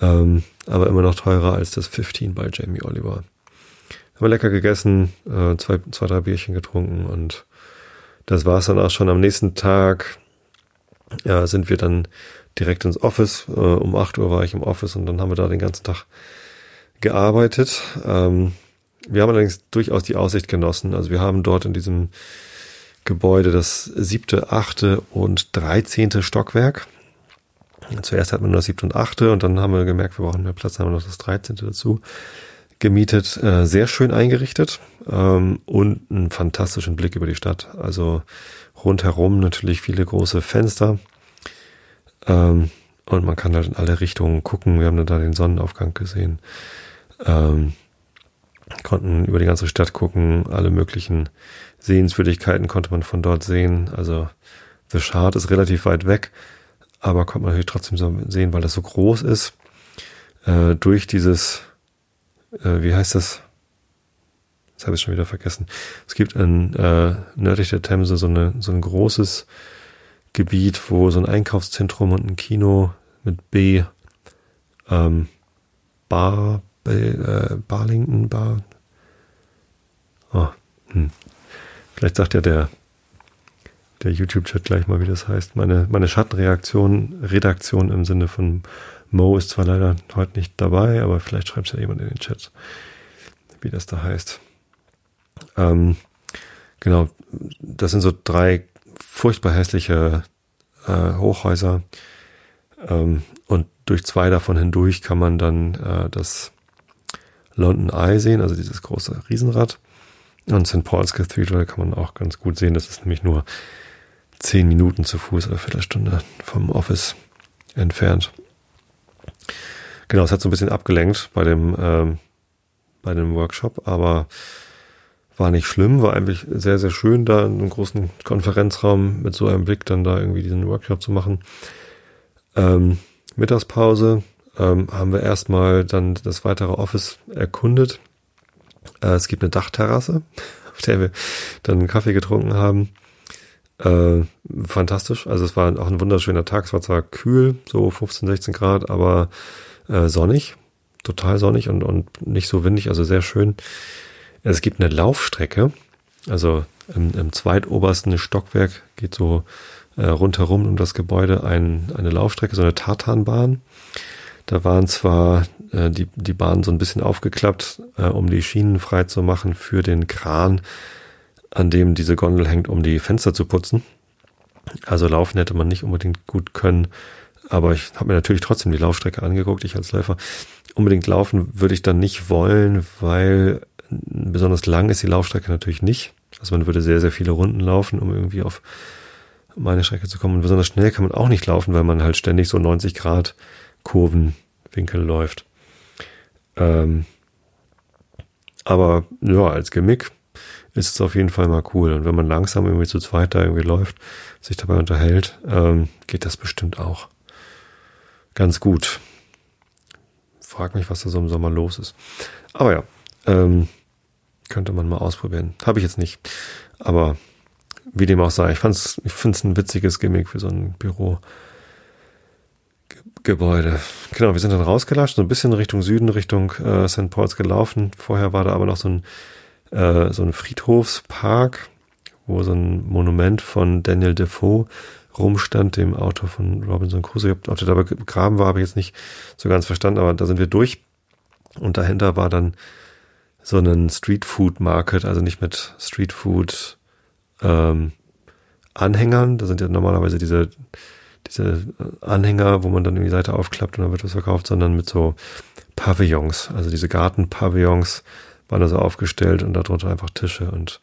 Ähm, aber immer noch teurer als das 15 bei Jamie Oliver. Haben wir lecker gegessen, äh, zwei, zwei, drei Bierchen getrunken und das war es dann auch schon. Am nächsten Tag ja, sind wir dann direkt ins Office. Äh, um 8 Uhr war ich im Office und dann haben wir da den ganzen Tag gearbeitet. Ähm, wir haben allerdings durchaus die Aussicht genossen. Also wir haben dort in diesem Gebäude das siebte, achte und dreizehnte Stockwerk. Zuerst hatten wir nur das siebte und achte und dann haben wir gemerkt, wir brauchen mehr Platz, dann haben wir noch das dreizehnte dazu gemietet. Äh, sehr schön eingerichtet ähm, und einen fantastischen Blick über die Stadt. Also rundherum natürlich viele große Fenster. Ähm, und man kann halt in alle Richtungen gucken. Wir haben dann da den Sonnenaufgang gesehen. Ähm, konnten über die ganze Stadt gucken, alle möglichen Sehenswürdigkeiten konnte man von dort sehen. Also The Shard ist relativ weit weg, aber konnte man natürlich trotzdem so sehen, weil das so groß ist. Äh, durch dieses, äh, wie heißt das? Das habe ich schon wieder vergessen. Es gibt in äh, nördlich der Themse so, eine, so ein großes Gebiet, wo so ein Einkaufszentrum und ein Kino mit B ähm, Bar, bei äh, Barlington Bar. Oh, hm. Vielleicht sagt ja der, der YouTube-Chat gleich mal, wie das heißt. Meine, meine Schattenreaktion, Redaktion im Sinne von Mo ist zwar leider heute nicht dabei, aber vielleicht schreibt ja jemand in den Chat, wie das da heißt. Ähm, genau, das sind so drei furchtbar hässliche äh, Hochhäuser. Ähm, und durch zwei davon hindurch kann man dann äh, das London Eye sehen, also dieses große Riesenrad. Und St. Paul's Cathedral kann man auch ganz gut sehen. Das ist nämlich nur zehn Minuten zu Fuß oder Viertelstunde vom Office entfernt. Genau, es hat so ein bisschen abgelenkt bei dem, ähm, bei dem Workshop, aber war nicht schlimm, war eigentlich sehr, sehr schön, da in einem großen Konferenzraum mit so einem Blick dann da irgendwie diesen Workshop zu machen. Ähm, Mittagspause ähm, haben wir erstmal dann das weitere Office erkundet. Äh, es gibt eine Dachterrasse, *laughs* auf der wir dann einen Kaffee getrunken haben. Äh, fantastisch. Also es war auch ein wunderschöner Tag. Es war zwar kühl, so 15, 16 Grad, aber äh, sonnig. Total sonnig und, und nicht so windig, also sehr schön. Es gibt eine Laufstrecke. Also im, im zweitobersten Stockwerk geht so äh, rundherum um das Gebäude ein, eine Laufstrecke, so eine Tartanbahn. Da waren zwar äh, die, die Bahnen so ein bisschen aufgeklappt, äh, um die Schienen frei zu machen für den Kran, an dem diese Gondel hängt, um die Fenster zu putzen. Also laufen hätte man nicht unbedingt gut können, aber ich habe mir natürlich trotzdem die Laufstrecke angeguckt, ich als Läufer. Unbedingt laufen würde ich dann nicht wollen, weil besonders lang ist die Laufstrecke natürlich nicht. Also man würde sehr, sehr viele Runden laufen, um irgendwie auf meine Strecke zu kommen. Und besonders schnell kann man auch nicht laufen, weil man halt ständig so 90 Grad Kurvenwinkel läuft. Ähm, aber ja, als Gimmick ist es auf jeden Fall mal cool. Und wenn man langsam irgendwie zu zweit da irgendwie läuft, sich dabei unterhält, ähm, geht das bestimmt auch ganz gut. Frag mich, was da so im Sommer los ist. Aber ja, ähm, könnte man mal ausprobieren. Habe ich jetzt nicht. Aber wie dem auch sei, ich fand's, ich finde es ein witziges Gimmick für so ein Büro. Gebäude. Genau, wir sind dann rausgelatscht, so ein bisschen Richtung Süden, Richtung äh, St. Paul's gelaufen. Vorher war da aber noch so ein, äh, so ein Friedhofspark, wo so ein Monument von Daniel Defoe rumstand, dem Autor von Robinson Crusoe. Ob der dabei begraben war, habe ich jetzt nicht so ganz verstanden, aber da sind wir durch. Und dahinter war dann so ein Street Food Market, also nicht mit Street Food ähm, Anhängern. Da sind ja normalerweise diese diese Anhänger, wo man dann die Seite aufklappt und dann wird was verkauft, sondern mit so Pavillons. Also diese Gartenpavillons waren da so aufgestellt und darunter einfach Tische und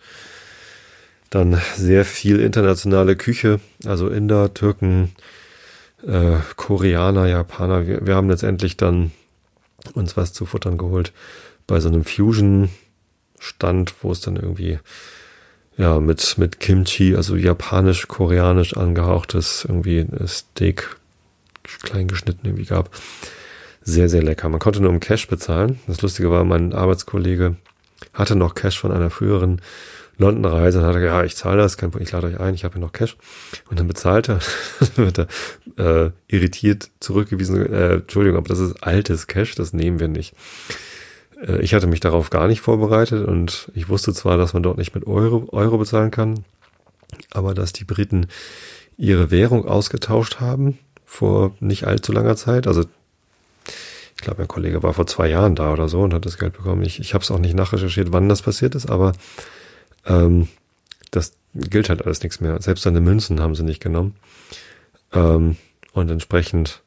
dann sehr viel internationale Küche, also Inder, Türken, äh, Koreaner, Japaner. Wir, wir haben letztendlich dann uns was zu futtern geholt bei so einem Fusion-Stand, wo es dann irgendwie ja, mit, mit Kimchi, also japanisch-koreanisch angehauchtes irgendwie Steak klein geschnitten irgendwie gab. Sehr, sehr lecker. Man konnte nur im Cash bezahlen. Das Lustige war, mein Arbeitskollege hatte noch Cash von einer früheren London-Reise und hat gesagt, ja, ich zahle das, kein Problem, ich lade euch ein, ich habe hier noch Cash. Und dann bezahlt er, *laughs* wird er äh, irritiert zurückgewiesen, äh, Entschuldigung, aber das ist altes Cash, das nehmen wir nicht. Äh, ich hatte mich darauf gar nicht vorbereitet und ich wusste zwar, dass man dort nicht mit Euro, Euro bezahlen kann, aber dass die Briten ihre Währung ausgetauscht haben vor nicht allzu langer Zeit. Also ich glaube, mein Kollege war vor zwei Jahren da oder so und hat das Geld bekommen. Ich, ich habe es auch nicht nachrecherchiert, wann das passiert ist, aber ähm, das gilt halt alles nichts mehr. Selbst seine Münzen haben sie nicht genommen. Ähm, und entsprechend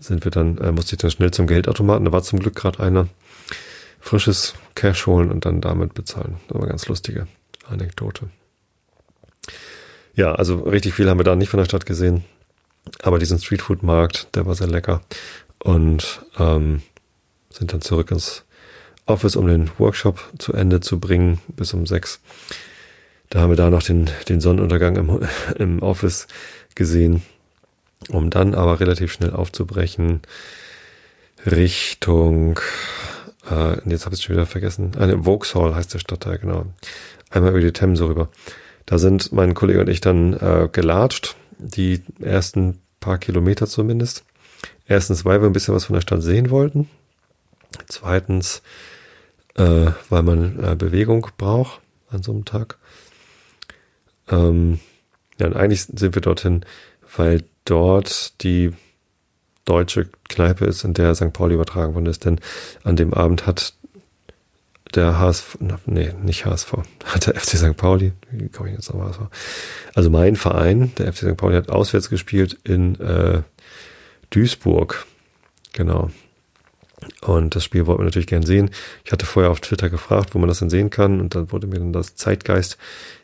sind wir dann, äh, musste ich dann schnell zum Geldautomaten. Da war zum Glück gerade einer frisches Cash holen und dann damit bezahlen. Eine ganz lustige Anekdote. Ja, also richtig viel haben wir da nicht von der Stadt gesehen. Aber diesen Streetfood-Markt, der war sehr lecker. Und ähm, sind dann zurück ins Office, um den Workshop zu Ende zu bringen, bis um sechs. Da haben wir da noch den, den Sonnenuntergang im, *laughs* im Office gesehen, um dann aber relativ schnell aufzubrechen Richtung äh, jetzt habe ich es schon wieder vergessen. Eine ah, Vauxhall heißt der Stadtteil, genau. Einmal über die Themse rüber. Da sind mein Kollege und ich dann äh, gelatscht, die ersten paar Kilometer zumindest. Erstens, weil wir ein bisschen was von der Stadt sehen wollten. Zweitens, äh, weil man äh, Bewegung braucht an so einem Tag. Ähm, ja, und eigentlich sind wir dorthin, weil dort die deutsche Kneipe ist, in der St. Pauli übertragen worden ist. Denn an dem Abend hat der HSV, nee, nicht HSV, *laughs* hat der FC St. Pauli, wie komme ich jetzt auf HSV? Also mein Verein, der FC St. Pauli, hat auswärts gespielt in äh, Duisburg. Genau. Und das Spiel wollten wir natürlich gern sehen. Ich hatte vorher auf Twitter gefragt, wo man das denn sehen kann. Und dann wurde mir dann das Zeitgeist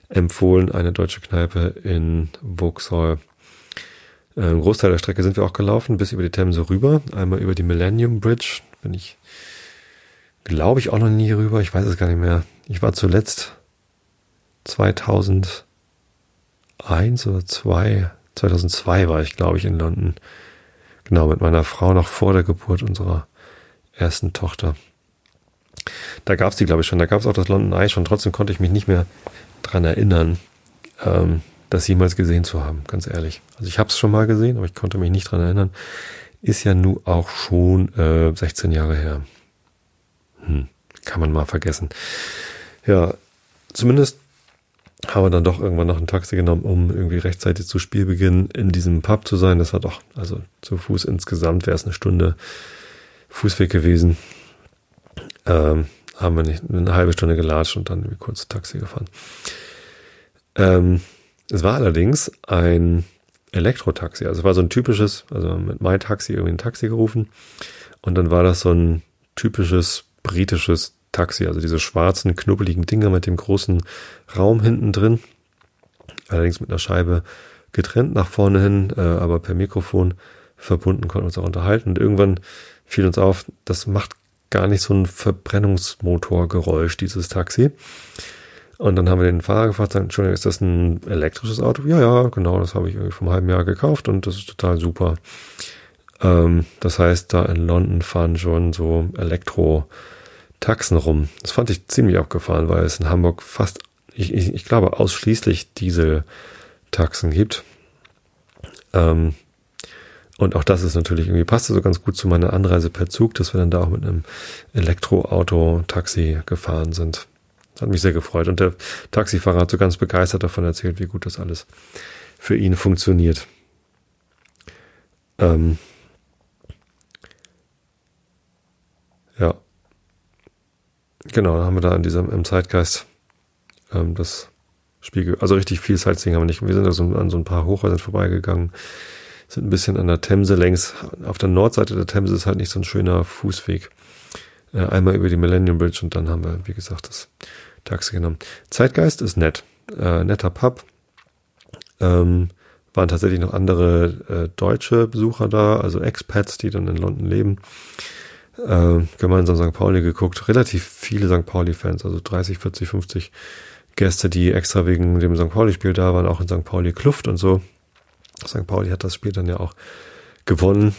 empfohlen, eine deutsche Kneipe in Vauxhall. Äh, ein Großteil der Strecke sind wir auch gelaufen, bis über die Themse rüber. Einmal über die Millennium Bridge. Bin ich, glaube ich, auch noch nie rüber. Ich weiß es gar nicht mehr. Ich war zuletzt 2001 oder 2, 2002 war ich, glaube ich, in London. Genau, mit meiner Frau noch vor der Geburt unserer ersten Tochter. Da gab es die, glaube ich, schon. Da gab es auch das London Eye schon. Trotzdem konnte ich mich nicht mehr dran erinnern, ähm, das jemals gesehen zu haben, ganz ehrlich. Also ich habe es schon mal gesehen, aber ich konnte mich nicht dran erinnern. Ist ja nun auch schon äh, 16 Jahre her. Hm, kann man mal vergessen. Ja, zumindest haben wir dann doch irgendwann noch ein Taxi genommen, um irgendwie rechtzeitig zu Spielbeginn in diesem Pub zu sein. Das war doch, also zu Fuß insgesamt wäre es eine Stunde Fußweg gewesen. Ähm, haben wir nicht eine halbe Stunde gelatscht und dann irgendwie kurz Taxi gefahren. Ähm, es war allerdings ein Elektrotaxi. Also es war so ein typisches, also mit My Taxi irgendwie ein Taxi gerufen. Und dann war das so ein typisches britisches Taxi, also diese schwarzen, knubbeligen Dinger mit dem großen Raum hinten drin. Allerdings mit einer Scheibe getrennt nach vorne hin, äh, aber per Mikrofon verbunden, konnten uns auch unterhalten. Und irgendwann fiel uns auf, das macht gar nicht so ein Verbrennungsmotorgeräusch, dieses Taxi. Und dann haben wir den Fahrer gefragt, Entschuldigung, ist das ein elektrisches Auto? Ja, ja, genau, das habe ich irgendwie einem halben Jahr gekauft und das ist total super. Ähm, das heißt, da in London fahren schon so Elektro-Taxen rum. Das fand ich ziemlich abgefahren, weil es in Hamburg fast, ich, ich, ich glaube, ausschließlich Diesel-Taxen gibt. Ähm, und auch das ist natürlich irgendwie, passte so ganz gut zu meiner Anreise per Zug, dass wir dann da auch mit einem Elektroauto-Taxi gefahren sind. Hat mich sehr gefreut. Und der Taxifahrer hat so ganz begeistert davon erzählt, wie gut das alles für ihn funktioniert. Ähm ja. Genau, haben wir da in diesem, im Zeitgeist ähm, das Spiel, also richtig viel Sightseeing haben wir nicht. Wir sind da so an so ein paar Hochhäusern vorbeigegangen sind ein bisschen an der Themse längs. Auf der Nordseite der Themse ist halt nicht so ein schöner Fußweg. Äh, einmal über die Millennium Bridge und dann haben wir, wie gesagt, das Taxi genommen. Zeitgeist ist nett. Äh, netter Pub. Ähm, waren tatsächlich noch andere äh, deutsche Besucher da, also Expats, die dann in London leben. Äh, gemeinsam St. Pauli geguckt. Relativ viele St. Pauli-Fans, also 30, 40, 50 Gäste, die extra wegen dem St. Pauli-Spiel da waren, auch in St. Pauli Kluft und so. St. Pauli hat das Spiel dann ja auch gewonnen.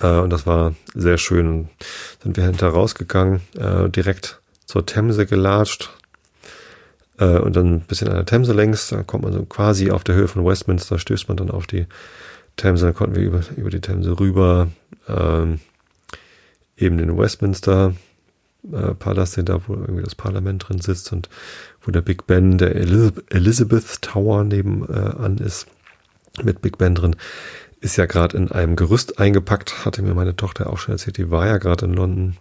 Äh, und das war sehr schön. Sind wir hinterher rausgegangen, äh, direkt zur Themse gelatscht. Äh, und dann ein bisschen an der Themse längs. Da kommt man so quasi auf der Höhe von Westminster, stößt man dann auf die Themse. Dann konnten wir über, über die Themse rüber, ähm, eben den Westminster äh, Palast, den da, wo irgendwie das Parlament drin sitzt und wo der Big Ben, der Elizabeth Tower nebenan äh, ist mit Big Ben drin, ist ja gerade in einem Gerüst eingepackt, hatte mir meine Tochter auch schon erzählt, die war ja gerade in London.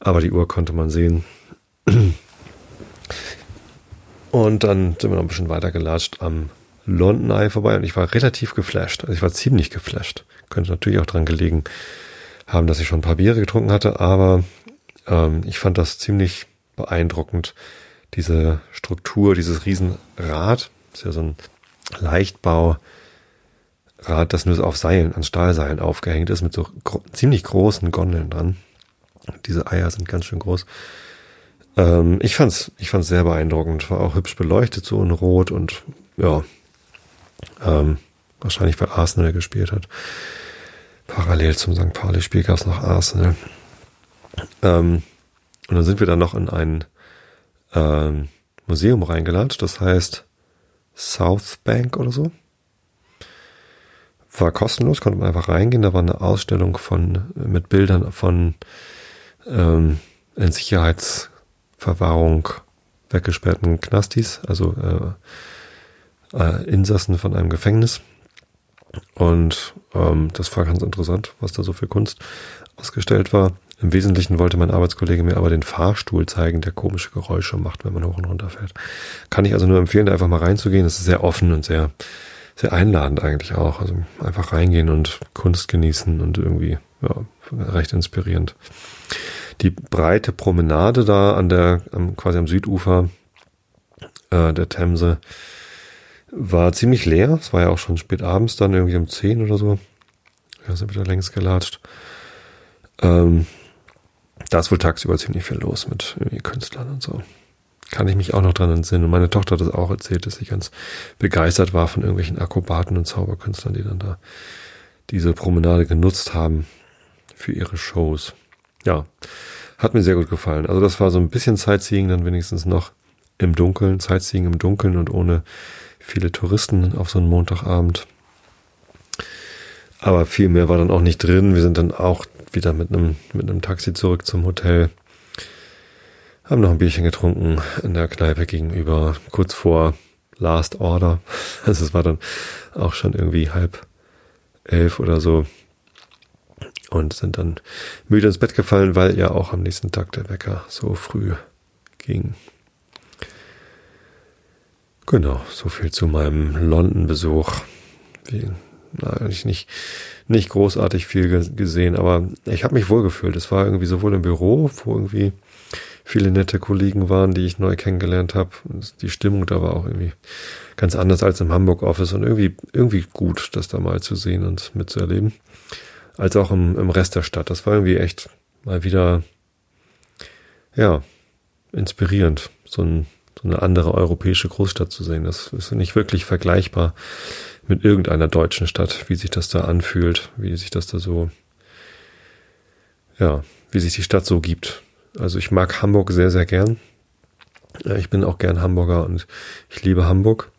Aber die Uhr konnte man sehen. Und dann sind wir noch ein bisschen weiter gelatscht am London Eye vorbei und ich war relativ geflasht. Also ich war ziemlich geflasht. Könnte natürlich auch dran gelegen haben, dass ich schon ein paar Biere getrunken hatte, aber ähm, ich fand das ziemlich beeindruckend. Diese Struktur, dieses Riesenrad, ist ja so ein Leichtbaurad, das nur auf Seilen, an Stahlseilen aufgehängt ist, mit so gro ziemlich großen Gondeln dran. Diese Eier sind ganz schön groß. Ähm, ich fand's, ich fand's sehr beeindruckend. War auch hübsch beleuchtet, so in Rot und ja, ähm, wahrscheinlich weil Arsenal gespielt hat. Parallel zum St. Pauli-Spiel gab's noch Arsenal. Ähm, und dann sind wir dann noch in ein ähm, Museum reingelatscht, das heißt South Bank oder so. War kostenlos, konnte man einfach reingehen. Da war eine Ausstellung von mit Bildern von ähm, in Sicherheitsverwahrung weggesperrten Knastis, also äh, äh, Insassen von einem Gefängnis. Und ähm, das war ganz interessant, was da so für Kunst ausgestellt war. Im Wesentlichen wollte mein Arbeitskollege mir aber den Fahrstuhl zeigen, der komische Geräusche macht, wenn man hoch und runter fährt. Kann ich also nur empfehlen, da einfach mal reinzugehen. Es ist sehr offen und sehr, sehr einladend eigentlich auch. Also einfach reingehen und Kunst genießen und irgendwie, ja, recht inspirierend. Die breite Promenade da an der, quasi am Südufer äh, der Themse war ziemlich leer. Es war ja auch schon spät abends dann, irgendwie um 10 oder so. Ja, sind wieder längst gelatscht. Ähm, da ist wohl tagsüber ziemlich viel los mit Künstlern und so. Kann ich mich auch noch dran entsinnen. Und meine Tochter hat das auch erzählt, dass sie ganz begeistert war von irgendwelchen Akrobaten und Zauberkünstlern, die dann da diese Promenade genutzt haben für ihre Shows. Ja, hat mir sehr gut gefallen. Also das war so ein bisschen Sightseeing dann wenigstens noch im Dunkeln, Sightseeing im Dunkeln und ohne viele Touristen auf so einen Montagabend. Aber viel mehr war dann auch nicht drin. Wir sind dann auch wieder mit einem, mit einem Taxi zurück zum Hotel. Haben noch ein Bierchen getrunken in der Kneipe gegenüber, kurz vor Last Order. *laughs* Also es war dann auch schon irgendwie halb elf oder so. Und sind dann müde ins Bett gefallen, weil ja auch am nächsten Tag der Wecker so früh ging. Genau, so viel zu meinem London-Besuch. Eigentlich nicht, nicht großartig viel gesehen, aber ich habe mich wohlgefühlt. Es war irgendwie sowohl im Büro, wo irgendwie viele nette Kollegen waren, die ich neu kennengelernt habe. Die Stimmung da war auch irgendwie ganz anders als im Hamburg Office und irgendwie, irgendwie gut, das da mal zu sehen und mitzuerleben. Als auch im, im Rest der Stadt. Das war irgendwie echt mal wieder, ja, inspirierend. So ein so eine andere europäische Großstadt zu sehen. Das ist nicht wirklich vergleichbar mit irgendeiner deutschen Stadt, wie sich das da anfühlt, wie sich das da so, ja, wie sich die Stadt so gibt. Also ich mag Hamburg sehr, sehr gern. Ich bin auch gern Hamburger und ich liebe Hamburg.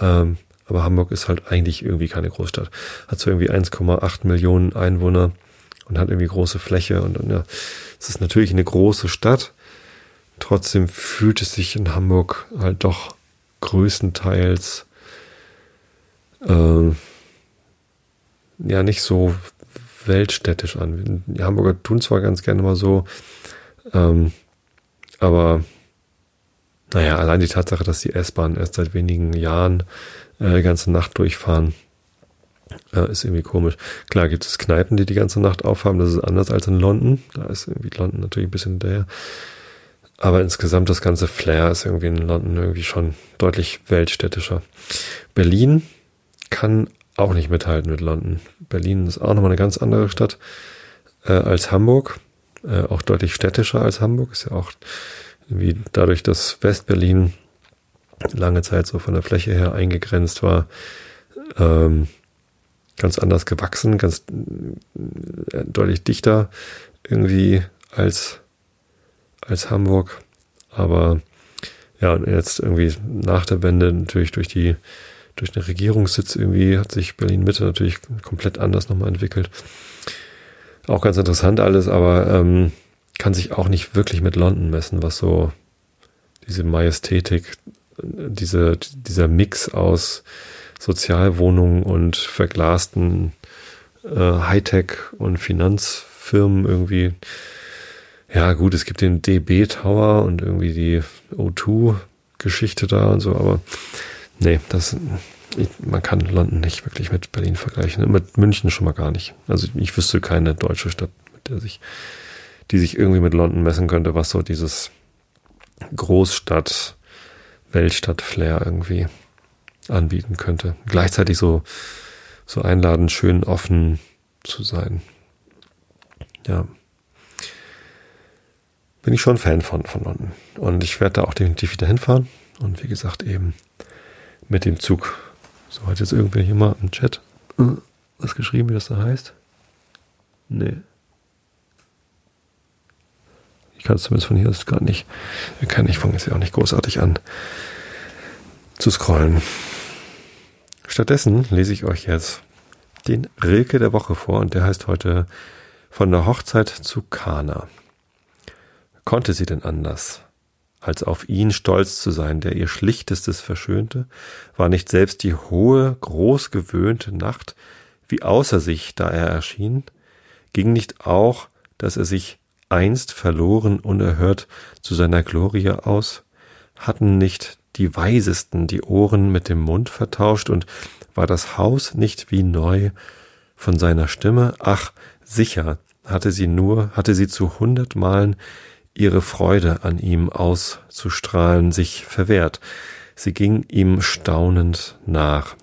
Ähm, aber Hamburg ist halt eigentlich irgendwie keine Großstadt. Hat so irgendwie 1,8 Millionen Einwohner und hat irgendwie große Fläche und, und ja, es ist natürlich eine große Stadt, Trotzdem fühlt es sich in Hamburg halt doch größtenteils äh, ja nicht so weltstädtisch an. Die Hamburger tun zwar ganz gerne mal so, ähm, aber naja, allein die Tatsache, dass die S-Bahn erst seit wenigen Jahren äh, die ganze Nacht durchfahren, äh, ist irgendwie komisch. Klar gibt es Kneipen, die die ganze Nacht aufhaben, das ist anders als in London. Da ist irgendwie London natürlich ein bisschen hinterher. Aber insgesamt das ganze Flair ist irgendwie in London irgendwie schon deutlich weltstädtischer. Berlin kann auch nicht mithalten mit London. Berlin ist auch nochmal eine ganz andere Stadt äh, als Hamburg. Äh, auch deutlich städtischer als Hamburg. Ist ja auch irgendwie dadurch, dass Westberlin lange Zeit so von der Fläche her eingegrenzt war, ähm, ganz anders gewachsen, ganz äh, deutlich dichter irgendwie als als Hamburg. Aber ja, jetzt irgendwie nach der Wende natürlich durch die durch den Regierungssitz irgendwie hat sich Berlin Mitte natürlich komplett anders nochmal entwickelt. Auch ganz interessant alles, aber ähm, kann sich auch nicht wirklich mit London messen, was so diese Majestätik, diese, dieser Mix aus Sozialwohnungen und verglasten äh, Hightech- und Finanzfirmen irgendwie ja, gut, es gibt den DB Tower und irgendwie die O2-Geschichte da und so, aber nee, das, ich, man kann London nicht wirklich mit Berlin vergleichen. Mit München schon mal gar nicht. Also ich wüsste keine deutsche Stadt, mit der sich, die sich irgendwie mit London messen könnte, was so dieses Großstadt, Weltstadt-Flair irgendwie anbieten könnte. Gleichzeitig so, so einladend, schön offen zu sein. Ja bin ich schon Fan von, von London. Und ich werde da auch definitiv wieder hinfahren. Und wie gesagt, eben mit dem Zug. So hat jetzt irgendwer hier mal im Chat äh, was geschrieben, wie das da heißt. Nee. Ich kann es zumindest von hier aus gar nicht. Kann ich fange jetzt ja auch nicht großartig an zu scrollen. Stattdessen lese ich euch jetzt den Rilke der Woche vor und der heißt heute von der Hochzeit zu Kana konnte sie denn anders? Als auf ihn stolz zu sein, der ihr Schlichtestes verschönte, war nicht selbst die hohe, großgewöhnte Nacht wie außer sich, da er erschien? Ging nicht auch, dass er sich einst verloren unerhört zu seiner Glorie aus? Hatten nicht die Weisesten die Ohren mit dem Mund vertauscht und War das Haus nicht wie neu von seiner Stimme? Ach, sicher, hatte sie nur, hatte sie zu hundert Malen ihre Freude an ihm auszustrahlen sich verwehrt. Sie ging ihm staunend nach.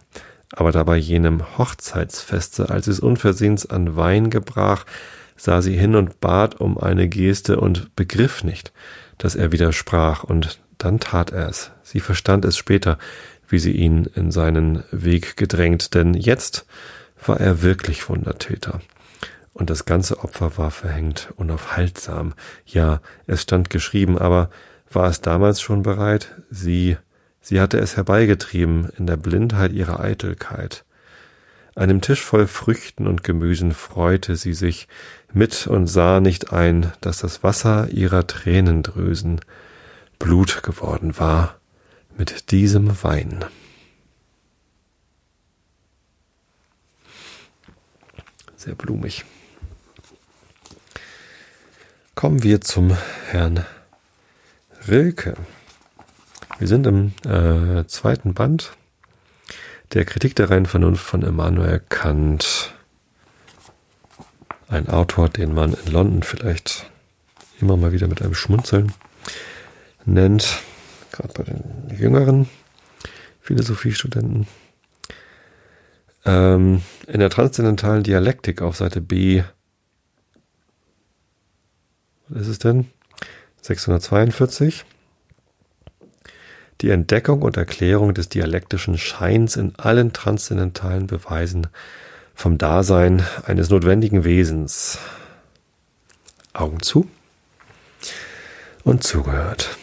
Aber da bei jenem Hochzeitsfeste, als es unversehens an Wein gebrach, sah sie hin und bat um eine Geste und begriff nicht, dass er widersprach, und dann tat er es. Sie verstand es später, wie sie ihn in seinen Weg gedrängt, denn jetzt war er wirklich Wundertäter. Und das ganze Opfer war verhängt, unaufhaltsam. Ja, es stand geschrieben, aber war es damals schon bereit? Sie, sie hatte es herbeigetrieben in der Blindheit ihrer Eitelkeit. Einem Tisch voll Früchten und Gemüsen freute sie sich mit und sah nicht ein, dass das Wasser ihrer Tränendrüsen Blut geworden war mit diesem Wein. Sehr blumig. Kommen wir zum Herrn Rilke. Wir sind im äh, zweiten Band der Kritik der reinen Vernunft von Immanuel Kant. Ein Autor, den man in London vielleicht immer mal wieder mit einem Schmunzeln nennt, gerade bei den jüngeren Philosophiestudenten. Ähm, in der transzendentalen Dialektik auf Seite B, was ist es denn? 642. Die Entdeckung und Erklärung des dialektischen Scheins in allen transzendentalen Beweisen vom Dasein eines notwendigen Wesens. Augen zu und zugehört.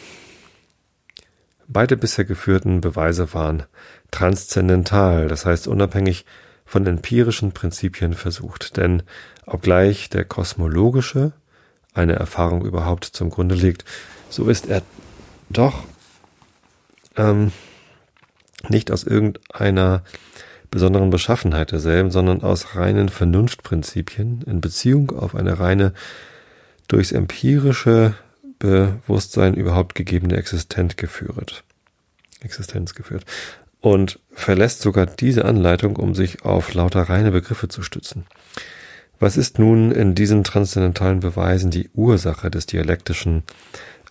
Beide bisher geführten Beweise waren transzendental, das heißt unabhängig von empirischen Prinzipien versucht, denn obgleich der kosmologische eine Erfahrung überhaupt zum Grunde legt, so ist er doch ähm, nicht aus irgendeiner besonderen Beschaffenheit derselben, sondern aus reinen Vernunftprinzipien in Beziehung auf eine reine durchs empirische Bewusstsein überhaupt gegebene Existenz geführt. Existenz geführt. Und verlässt sogar diese Anleitung, um sich auf lauter reine Begriffe zu stützen. Was ist nun in diesen transzendentalen Beweisen die Ursache des dialektischen,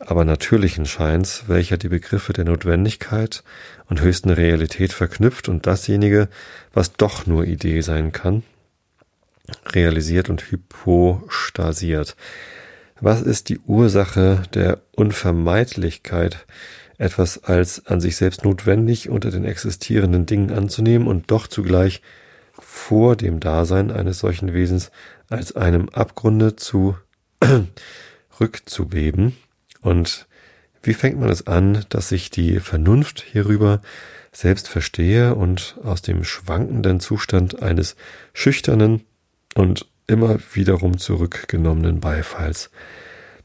aber natürlichen Scheins, welcher die Begriffe der Notwendigkeit und höchsten Realität verknüpft und dasjenige, was doch nur Idee sein kann, realisiert und hypostasiert? Was ist die Ursache der Unvermeidlichkeit, etwas als an sich selbst notwendig unter den existierenden Dingen anzunehmen und doch zugleich vor dem Dasein eines solchen Wesens als einem Abgrunde zu *clears throat* rückzubeben? Und wie fängt man es an, dass sich die Vernunft hierüber selbst verstehe und aus dem schwankenden Zustand eines schüchternen und immer wiederum zurückgenommenen Beifalls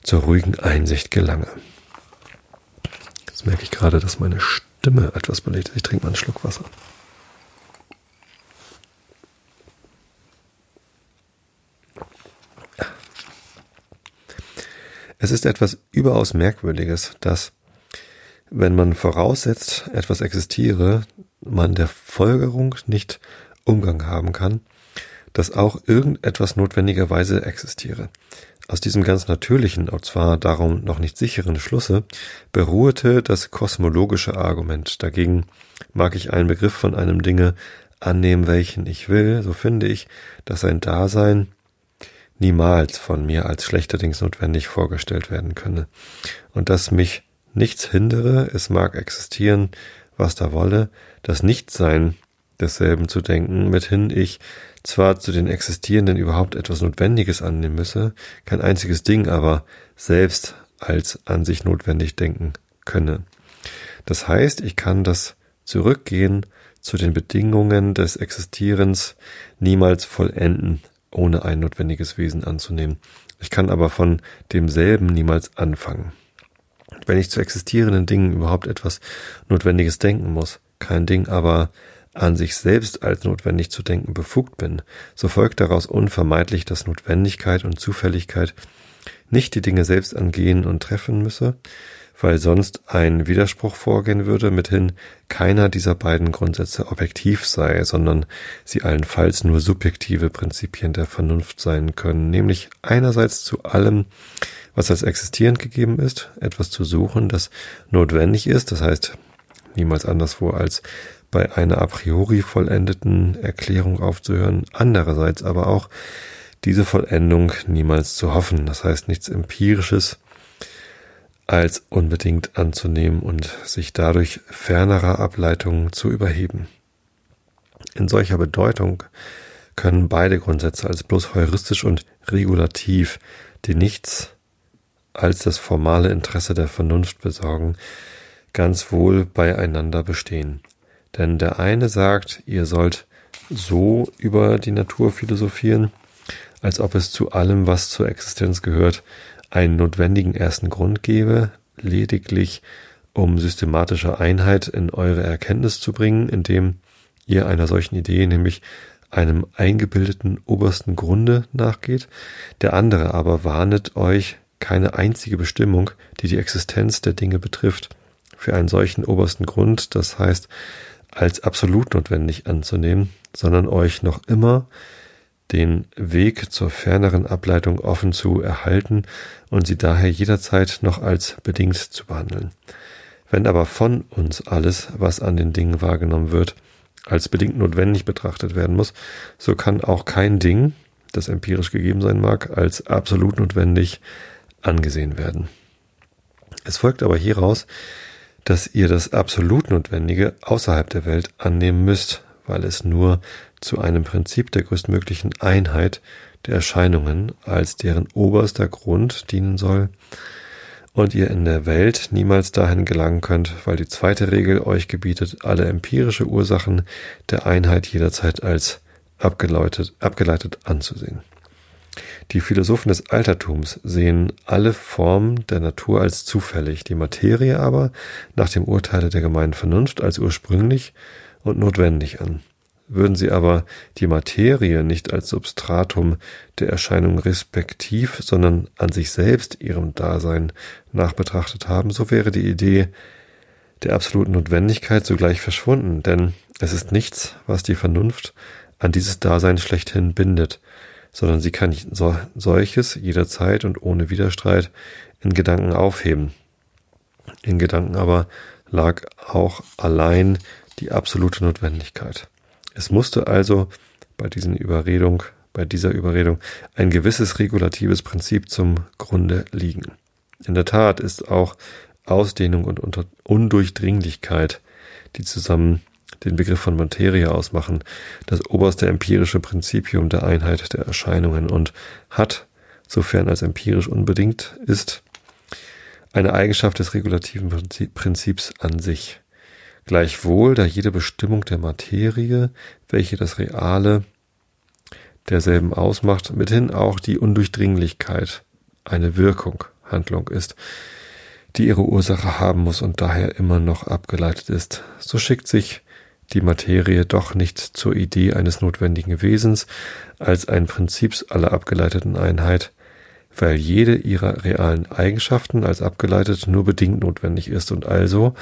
zur ruhigen Einsicht gelange. Jetzt merke ich gerade, dass meine Stimme etwas belegt ist. Ich trinke mal einen Schluck Wasser. Es ist etwas überaus Merkwürdiges, dass, wenn man voraussetzt, etwas existiere, man der Folgerung nicht Umgang haben kann, dass auch irgendetwas notwendigerweise existiere. Aus diesem ganz natürlichen, und zwar darum noch nicht sicheren Schlusse beruhte das kosmologische Argument. Dagegen mag ich einen Begriff von einem Dinge annehmen, welchen ich will, so finde ich, dass sein Dasein niemals von mir als schlechterdings notwendig vorgestellt werden könne. Und dass mich nichts hindere, es mag existieren, was da wolle, das Nichtsein desselben zu denken, mithin ich zwar zu den Existierenden überhaupt etwas Notwendiges annehmen müsse, kein einziges Ding aber selbst als an sich notwendig denken könne. Das heißt, ich kann das Zurückgehen zu den Bedingungen des Existierens niemals vollenden, ohne ein notwendiges Wesen anzunehmen. Ich kann aber von demselben niemals anfangen. Wenn ich zu existierenden Dingen überhaupt etwas Notwendiges denken muss, kein Ding aber an sich selbst als notwendig zu denken befugt bin, so folgt daraus unvermeidlich, dass Notwendigkeit und Zufälligkeit nicht die Dinge selbst angehen und treffen müsse, weil sonst ein Widerspruch vorgehen würde, mithin keiner dieser beiden Grundsätze objektiv sei, sondern sie allenfalls nur subjektive Prinzipien der Vernunft sein können, nämlich einerseits zu allem, was als existierend gegeben ist, etwas zu suchen, das notwendig ist, das heißt niemals anderswo als bei einer a priori vollendeten Erklärung aufzuhören, andererseits aber auch diese Vollendung niemals zu hoffen, das heißt nichts Empirisches, als unbedingt anzunehmen und sich dadurch fernerer Ableitungen zu überheben. In solcher Bedeutung können beide Grundsätze als bloß heuristisch und regulativ, die nichts als das formale Interesse der Vernunft besorgen, ganz wohl beieinander bestehen. Denn der eine sagt, ihr sollt so über die Natur philosophieren, als ob es zu allem, was zur Existenz gehört, einen notwendigen ersten Grund gebe, lediglich um systematische Einheit in eure Erkenntnis zu bringen, indem ihr einer solchen Idee, nämlich einem eingebildeten obersten Grunde nachgeht. Der andere aber warnet euch keine einzige Bestimmung, die die Existenz der Dinge betrifft, für einen solchen obersten Grund, das heißt, als absolut notwendig anzunehmen, sondern euch noch immer den Weg zur ferneren Ableitung offen zu erhalten und sie daher jederzeit noch als bedingt zu behandeln. Wenn aber von uns alles, was an den Dingen wahrgenommen wird, als bedingt notwendig betrachtet werden muss, so kann auch kein Ding, das empirisch gegeben sein mag, als absolut notwendig angesehen werden. Es folgt aber hieraus, dass ihr das absolut Notwendige außerhalb der Welt annehmen müsst, weil es nur zu einem Prinzip der größtmöglichen Einheit der Erscheinungen als deren oberster Grund dienen soll und ihr in der Welt niemals dahin gelangen könnt, weil die zweite Regel euch gebietet, alle empirische Ursachen der Einheit jederzeit als abgeleitet, abgeleitet anzusehen. Die Philosophen des Altertums sehen alle Formen der Natur als zufällig, die Materie aber nach dem Urteile der gemeinen Vernunft als ursprünglich und notwendig an. Würden sie aber die Materie nicht als Substratum der Erscheinung respektiv, sondern an sich selbst ihrem Dasein nach betrachtet haben, so wäre die Idee der absoluten Notwendigkeit sogleich verschwunden, denn es ist nichts, was die Vernunft an dieses Dasein schlechthin bindet, sondern sie kann so, solches jederzeit und ohne Widerstreit in Gedanken aufheben. In Gedanken aber lag auch allein die absolute Notwendigkeit. Es musste also bei diesen Überredung, bei dieser Überredung ein gewisses regulatives Prinzip zum Grunde liegen. In der Tat ist auch Ausdehnung und Undurchdringlichkeit, die zusammen den Begriff von Materie ausmachen, das oberste empirische Prinzipium der Einheit der Erscheinungen und hat, sofern als empirisch unbedingt ist, eine Eigenschaft des regulativen Prinzips an sich. Gleichwohl, da jede Bestimmung der Materie, welche das Reale derselben ausmacht, mithin auch die Undurchdringlichkeit eine Wirkung, Handlung ist, die ihre Ursache haben muss und daher immer noch abgeleitet ist, so schickt sich die Materie doch nicht zur Idee eines notwendigen Wesens als ein Prinzips aller abgeleiteten Einheit, weil jede ihrer realen Eigenschaften als abgeleitet nur bedingt notwendig ist und also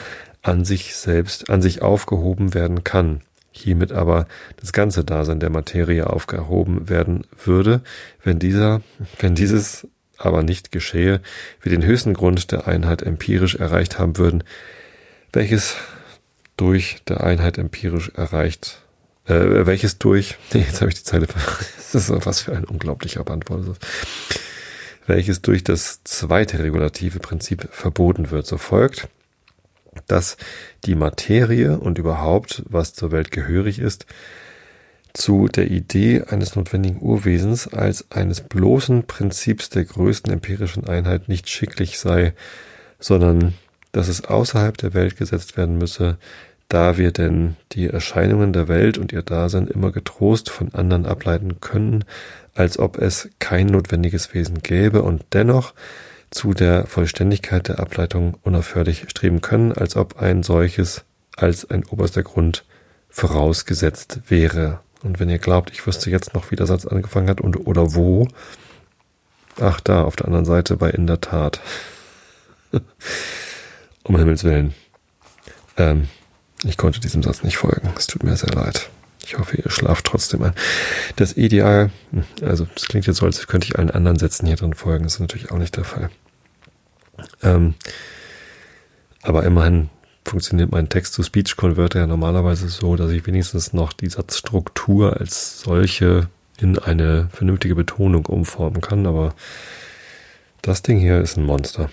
an sich selbst, an sich aufgehoben werden kann. Hiermit aber das ganze Dasein der Materie aufgehoben werden würde, wenn dieser, wenn dieses aber nicht geschehe, wir den höchsten Grund der Einheit empirisch erreicht haben würden, welches durch der Einheit empirisch erreicht, äh, welches durch, *laughs* nee, jetzt habe ich die Zeile, *laughs* das ist was für ein unglaublicher Beantwortung, welches durch das zweite regulative Prinzip verboten wird. So folgt, dass die Materie und überhaupt, was zur Welt gehörig ist, zu der Idee eines notwendigen Urwesens als eines bloßen Prinzips der größten empirischen Einheit nicht schicklich sei, sondern dass es außerhalb der Welt gesetzt werden müsse, da wir denn die Erscheinungen der Welt und ihr Dasein immer getrost von anderen ableiten können, als ob es kein notwendiges Wesen gäbe und dennoch zu der Vollständigkeit der Ableitung unaufhörlich streben können, als ob ein solches als ein oberster Grund vorausgesetzt wäre. Und wenn ihr glaubt, ich wüsste jetzt noch, wie der Satz angefangen hat und oder wo, ach da, auf der anderen Seite bei in der Tat. *laughs* Um Himmels Willen. Ähm, ich konnte diesem Satz nicht folgen. Es tut mir sehr leid. Ich hoffe, ihr schlaft trotzdem ein. Das Ideal, also das klingt jetzt so, als könnte ich allen anderen Sätzen hier drin folgen. Das ist natürlich auch nicht der Fall. Ähm, aber immerhin funktioniert mein Text-to-Speech-Converter ja normalerweise so, dass ich wenigstens noch die Satzstruktur als solche in eine vernünftige Betonung umformen kann. Aber das Ding hier ist ein Monster.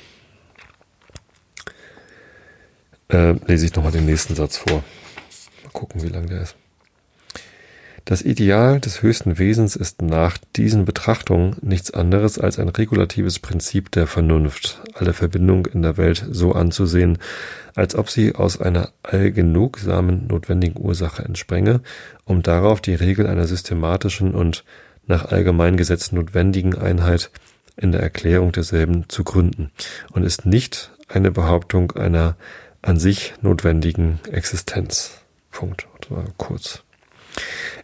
Äh, lese ich nochmal den nächsten Satz vor. Mal gucken, wie lang der ist. Das Ideal des höchsten Wesens ist nach diesen Betrachtungen nichts anderes als ein regulatives Prinzip der Vernunft, alle Verbindung in der Welt so anzusehen, als ob sie aus einer allgenugsamen notwendigen Ursache entspränge, um darauf die Regel einer systematischen und nach Allgemeingesetz notwendigen Einheit in der Erklärung derselben zu gründen und ist nicht eine Behauptung einer an sich notwendigen Existenz. Punkt. Kurz.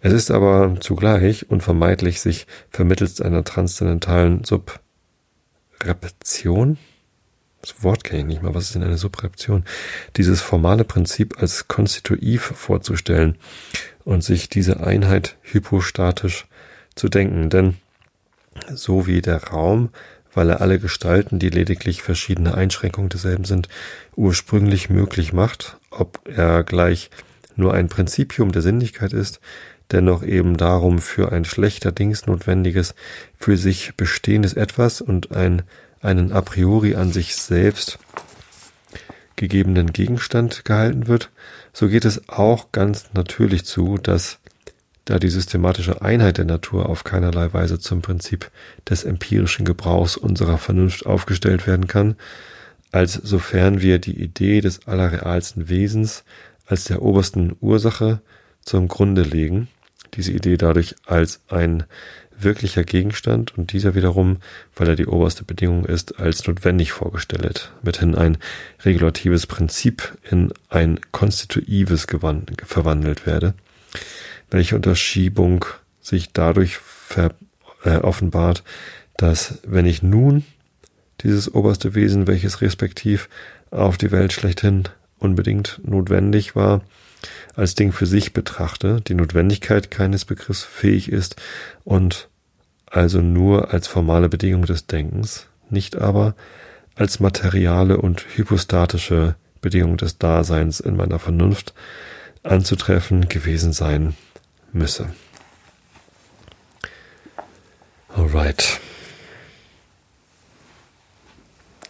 Es ist aber zugleich unvermeidlich, sich vermittels einer transzendentalen Subreption, das Wort kenne ich nicht mal, was ist denn eine Subreption, dieses formale Prinzip als konstitutiv vorzustellen und sich diese Einheit hypostatisch zu denken, denn so wie der Raum, weil er alle Gestalten, die lediglich verschiedene Einschränkungen desselben sind, ursprünglich möglich macht, ob er gleich nur ein Prinzipium der Sinnlichkeit ist, dennoch eben darum für ein schlechterdings notwendiges, für sich bestehendes Etwas und ein, einen a priori an sich selbst gegebenen Gegenstand gehalten wird, so geht es auch ganz natürlich zu, dass da die systematische Einheit der Natur auf keinerlei Weise zum Prinzip des empirischen Gebrauchs unserer Vernunft aufgestellt werden kann, als sofern wir die Idee des allerrealsten Wesens als der obersten Ursache zum Grunde legen, diese Idee dadurch als ein wirklicher Gegenstand und dieser wiederum, weil er die oberste Bedingung ist, als notwendig vorgestellt, mithin ein regulatives Prinzip in ein konstitutives verwandelt werde, welche Unterschiebung sich dadurch ver, äh, offenbart, dass wenn ich nun dieses oberste Wesen, welches respektiv auf die Welt schlechthin unbedingt notwendig war, als Ding für sich betrachte, die Notwendigkeit keines Begriffs fähig ist und also nur als formale Bedingung des Denkens, nicht aber als materiale und hypostatische Bedingung des Daseins in meiner Vernunft anzutreffen gewesen sein müsse. Alright.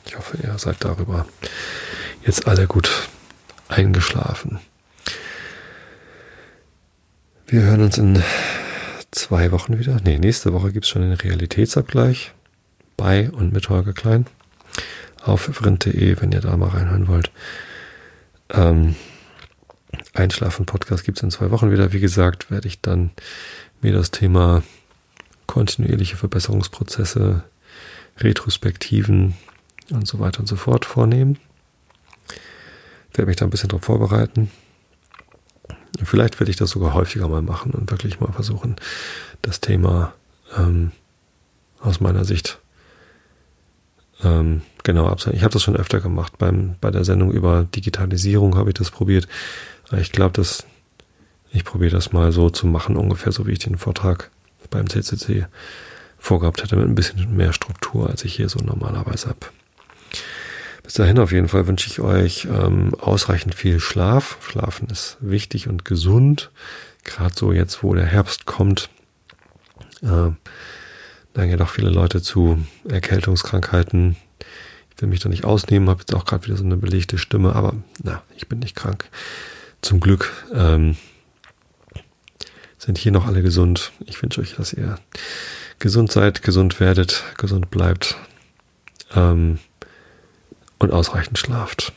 Ich hoffe, ihr seid darüber jetzt alle gut eingeschlafen. Wir hören uns in zwei Wochen wieder. Nee, nächste Woche gibt es schon den Realitätsabgleich bei und mit Holger Klein auf vrind.de, wenn ihr da mal reinhören wollt. Ähm, Einschlafen-Podcast gibt es in zwei Wochen wieder. Wie gesagt, werde ich dann mir das Thema kontinuierliche Verbesserungsprozesse, Retrospektiven und so weiter und so fort vornehmen werde mich da ein bisschen drauf vorbereiten. Vielleicht werde ich das sogar häufiger mal machen und wirklich mal versuchen, das Thema ähm, aus meiner Sicht ähm, genau. Ich habe das schon öfter gemacht. Beim, bei der Sendung über Digitalisierung habe ich das probiert. Ich glaube, dass ich probiere das mal so zu machen, ungefähr so wie ich den Vortrag beim CCC vorgehabt hätte, mit ein bisschen mehr Struktur, als ich hier so normalerweise habe. Bis dahin auf jeden Fall wünsche ich euch ähm, ausreichend viel Schlaf. Schlafen ist wichtig und gesund. Gerade so jetzt, wo der Herbst kommt, äh, neigen ja doch viele Leute zu Erkältungskrankheiten. Ich will mich da nicht ausnehmen, habe jetzt auch gerade wieder so eine belegte Stimme, aber na, ich bin nicht krank. Zum Glück ähm, sind hier noch alle gesund. Ich wünsche euch, dass ihr gesund seid, gesund werdet, gesund bleibt. Ähm, und ausreichend schlaft.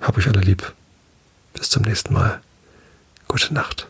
Hab euch alle lieb. Bis zum nächsten Mal. Gute Nacht.